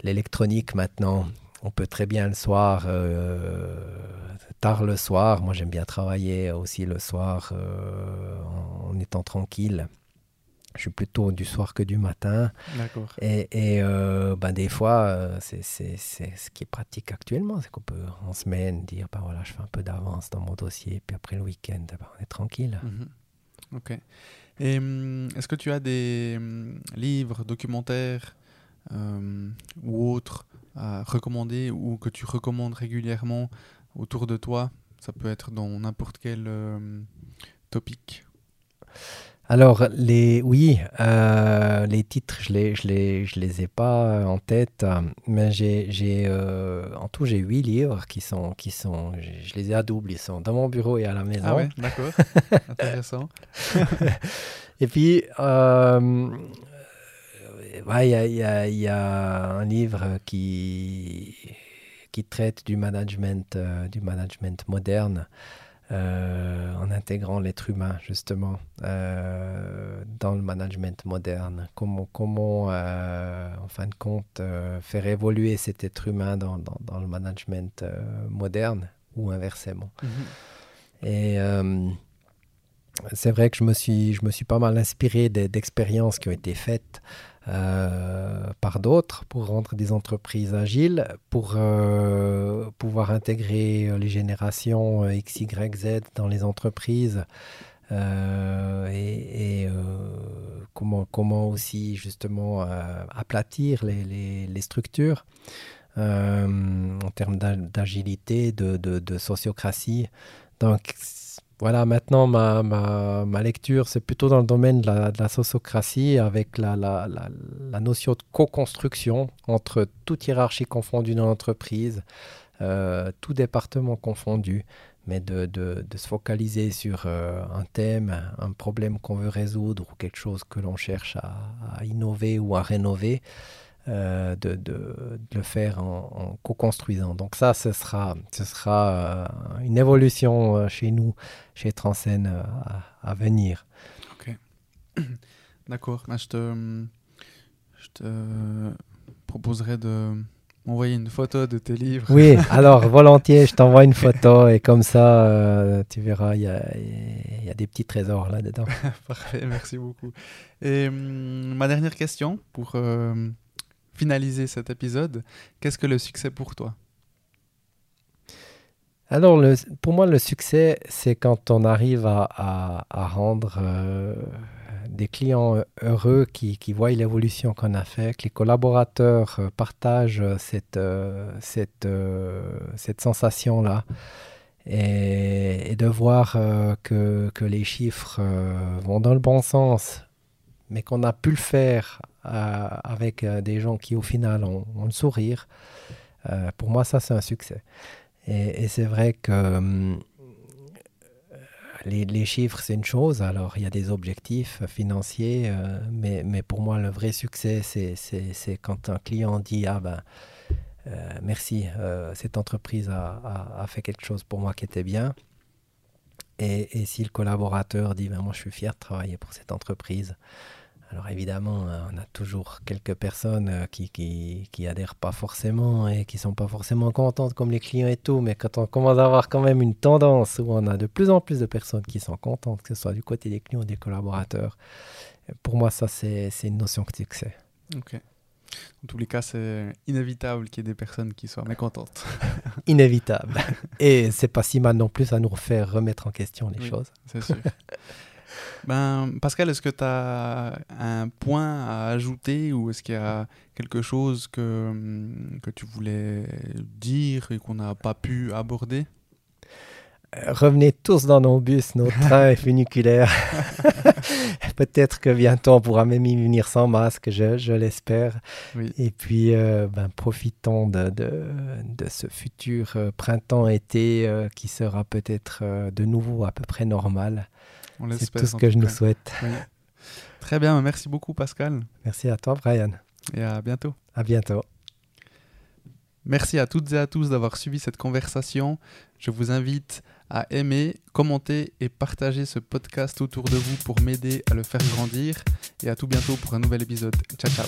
l'électronique maintenant on peut très bien le soir, euh, tard le soir, moi j'aime bien travailler aussi le soir euh, en, étant tranquille. Je suis plutôt du soir que du matin. D'accord. Et, euh, ben, des fois, c'est ce qui est pratique actuellement, c'est qu'on peut en semaine dire, ben voilà, je fais un peu d'avance dans mon dossier, puis après le week-end, ben, on est tranquille. Mhm. Ok. Et hum, est-ce que tu as des hum, livres, documentaires ou autres à recommander ou que tu recommandes régulièrement autour de toi Ça peut être dans n'importe quel euh, topic. Alors, les, oui, euh, les titres, je les, je les, je les ai pas en tête, mais j'ai, j'ai euh, en tout, j'ai huit livres qui sont, qui sont, je les ai à double, ils sont dans mon bureau et à la maison. Ah ouais, d'accord, intéressant. et puis, il y, a, un livre qui, qui traite du management, euh, du management moderne. Euh, en intégrant l'être humain justement euh, dans le management moderne. Comment, comment en fin de compte, faire évoluer cet être humain dans, dans, le management moderne ou inversement. Mm-hmm. Et c'est vrai que je me suis, je me suis pas mal inspiré d'expériences qui ont été faites euh, par d'autres pour rendre des entreprises agiles, pour euh, pouvoir intégrer euh, les générations X, Y, Z dans les entreprises. et, comment, comment aussi justement aplatir les, les, structures en termes d'agilité, de, de, de, sociocratie. Donc voilà, maintenant, ma, lecture, c'est plutôt dans le domaine de la, sociocratie, avec la, la, la, notion de co-construction entre toute hiérarchie confondue dans l'entreprise, euh, tout département confondu, mais de, se focaliser sur euh, un thème, un problème qu'on veut résoudre ou quelque chose que l'on cherche à, innover ou à rénover. Euh, de, de, le faire en, co-construisant. Donc ça, ce sera, ce sera euh, une évolution euh, chez nous, chez Transcène, à, venir. Ok. D'accord. je, te, je te proposerai de m'envoyer une photo de tes livres. Oui, alors volontiers, je t'envoie une photo et comme ça, tu verras, il y a, y a, des petits trésors là-dedans. Parfait, merci beaucoup. Et hum, ma dernière question pour finaliser cet épisode, qu'est-ce que le succès pour toi? Alors, pour moi, le succès, c'est quand on arrive à, rendre euh, des clients heureux qui, voient l'évolution qu'on a fait, que les collaborateurs euh, partagent cette, euh, cette, sensation-là. Et, de voir que, les chiffres vont dans le bon sens, mais qu'on a pu le faire euh, avec euh, des gens qui au final ont, le sourire, euh, pour moi ça c'est un succès. Et, c'est vrai que les, chiffres c'est une chose, alors il y a des objectifs financiers, mais, mais, pour moi le vrai succès c'est quand un client dit ah ben merci, cette entreprise a, a, fait quelque chose pour moi qui était bien. Et, si le collaborateur dit ben, moi je suis fier de travailler pour cette entreprise, alors évidemment, euh, on a toujours quelques personnes euh, qui, qui, adhèrent pas forcément et qui sont pas forcément contentes comme les clients et tout, mais quand on commence à avoir quand même une tendance où on a de plus en plus de personnes qui sont contentes, que ce soit du côté des clients ou des collaborateurs, Pour moi, ça, c'est une notion de succès. Ok. En tous les cas, c'est inévitable qu'il y ait des personnes qui soient mécontentes. inévitable. Et c'est pas si mal non plus à nous refaire remettre en question les choses. C'est sûr. ben, Pascal, est-ce que tu as un point à ajouter ou est-ce qu'il y a quelque chose que, que tu voulais dire et qu'on n'a pas pu aborder? Revenez tous dans nos bus, nos trains funiculaires. Peut-être que bientôt on pourra même y venir sans masque, je, l'espère. Et puis, euh, ben, profitons de, de, ce futur euh, printemps-été euh, qui sera peut-être de nouveau à peu près normal. C'est tout ce que je nous souhaite. Très bien, merci beaucoup Pascal. Merci à toi Brian. Et à bientôt. À bientôt. Merci à toutes et à tous d'avoir suivi cette conversation. Je vous invite à aimer, commenter et partager ce podcast autour de vous pour m'aider à le faire grandir. Et à tout bientôt pour un nouvel épisode. Ciao, ciao.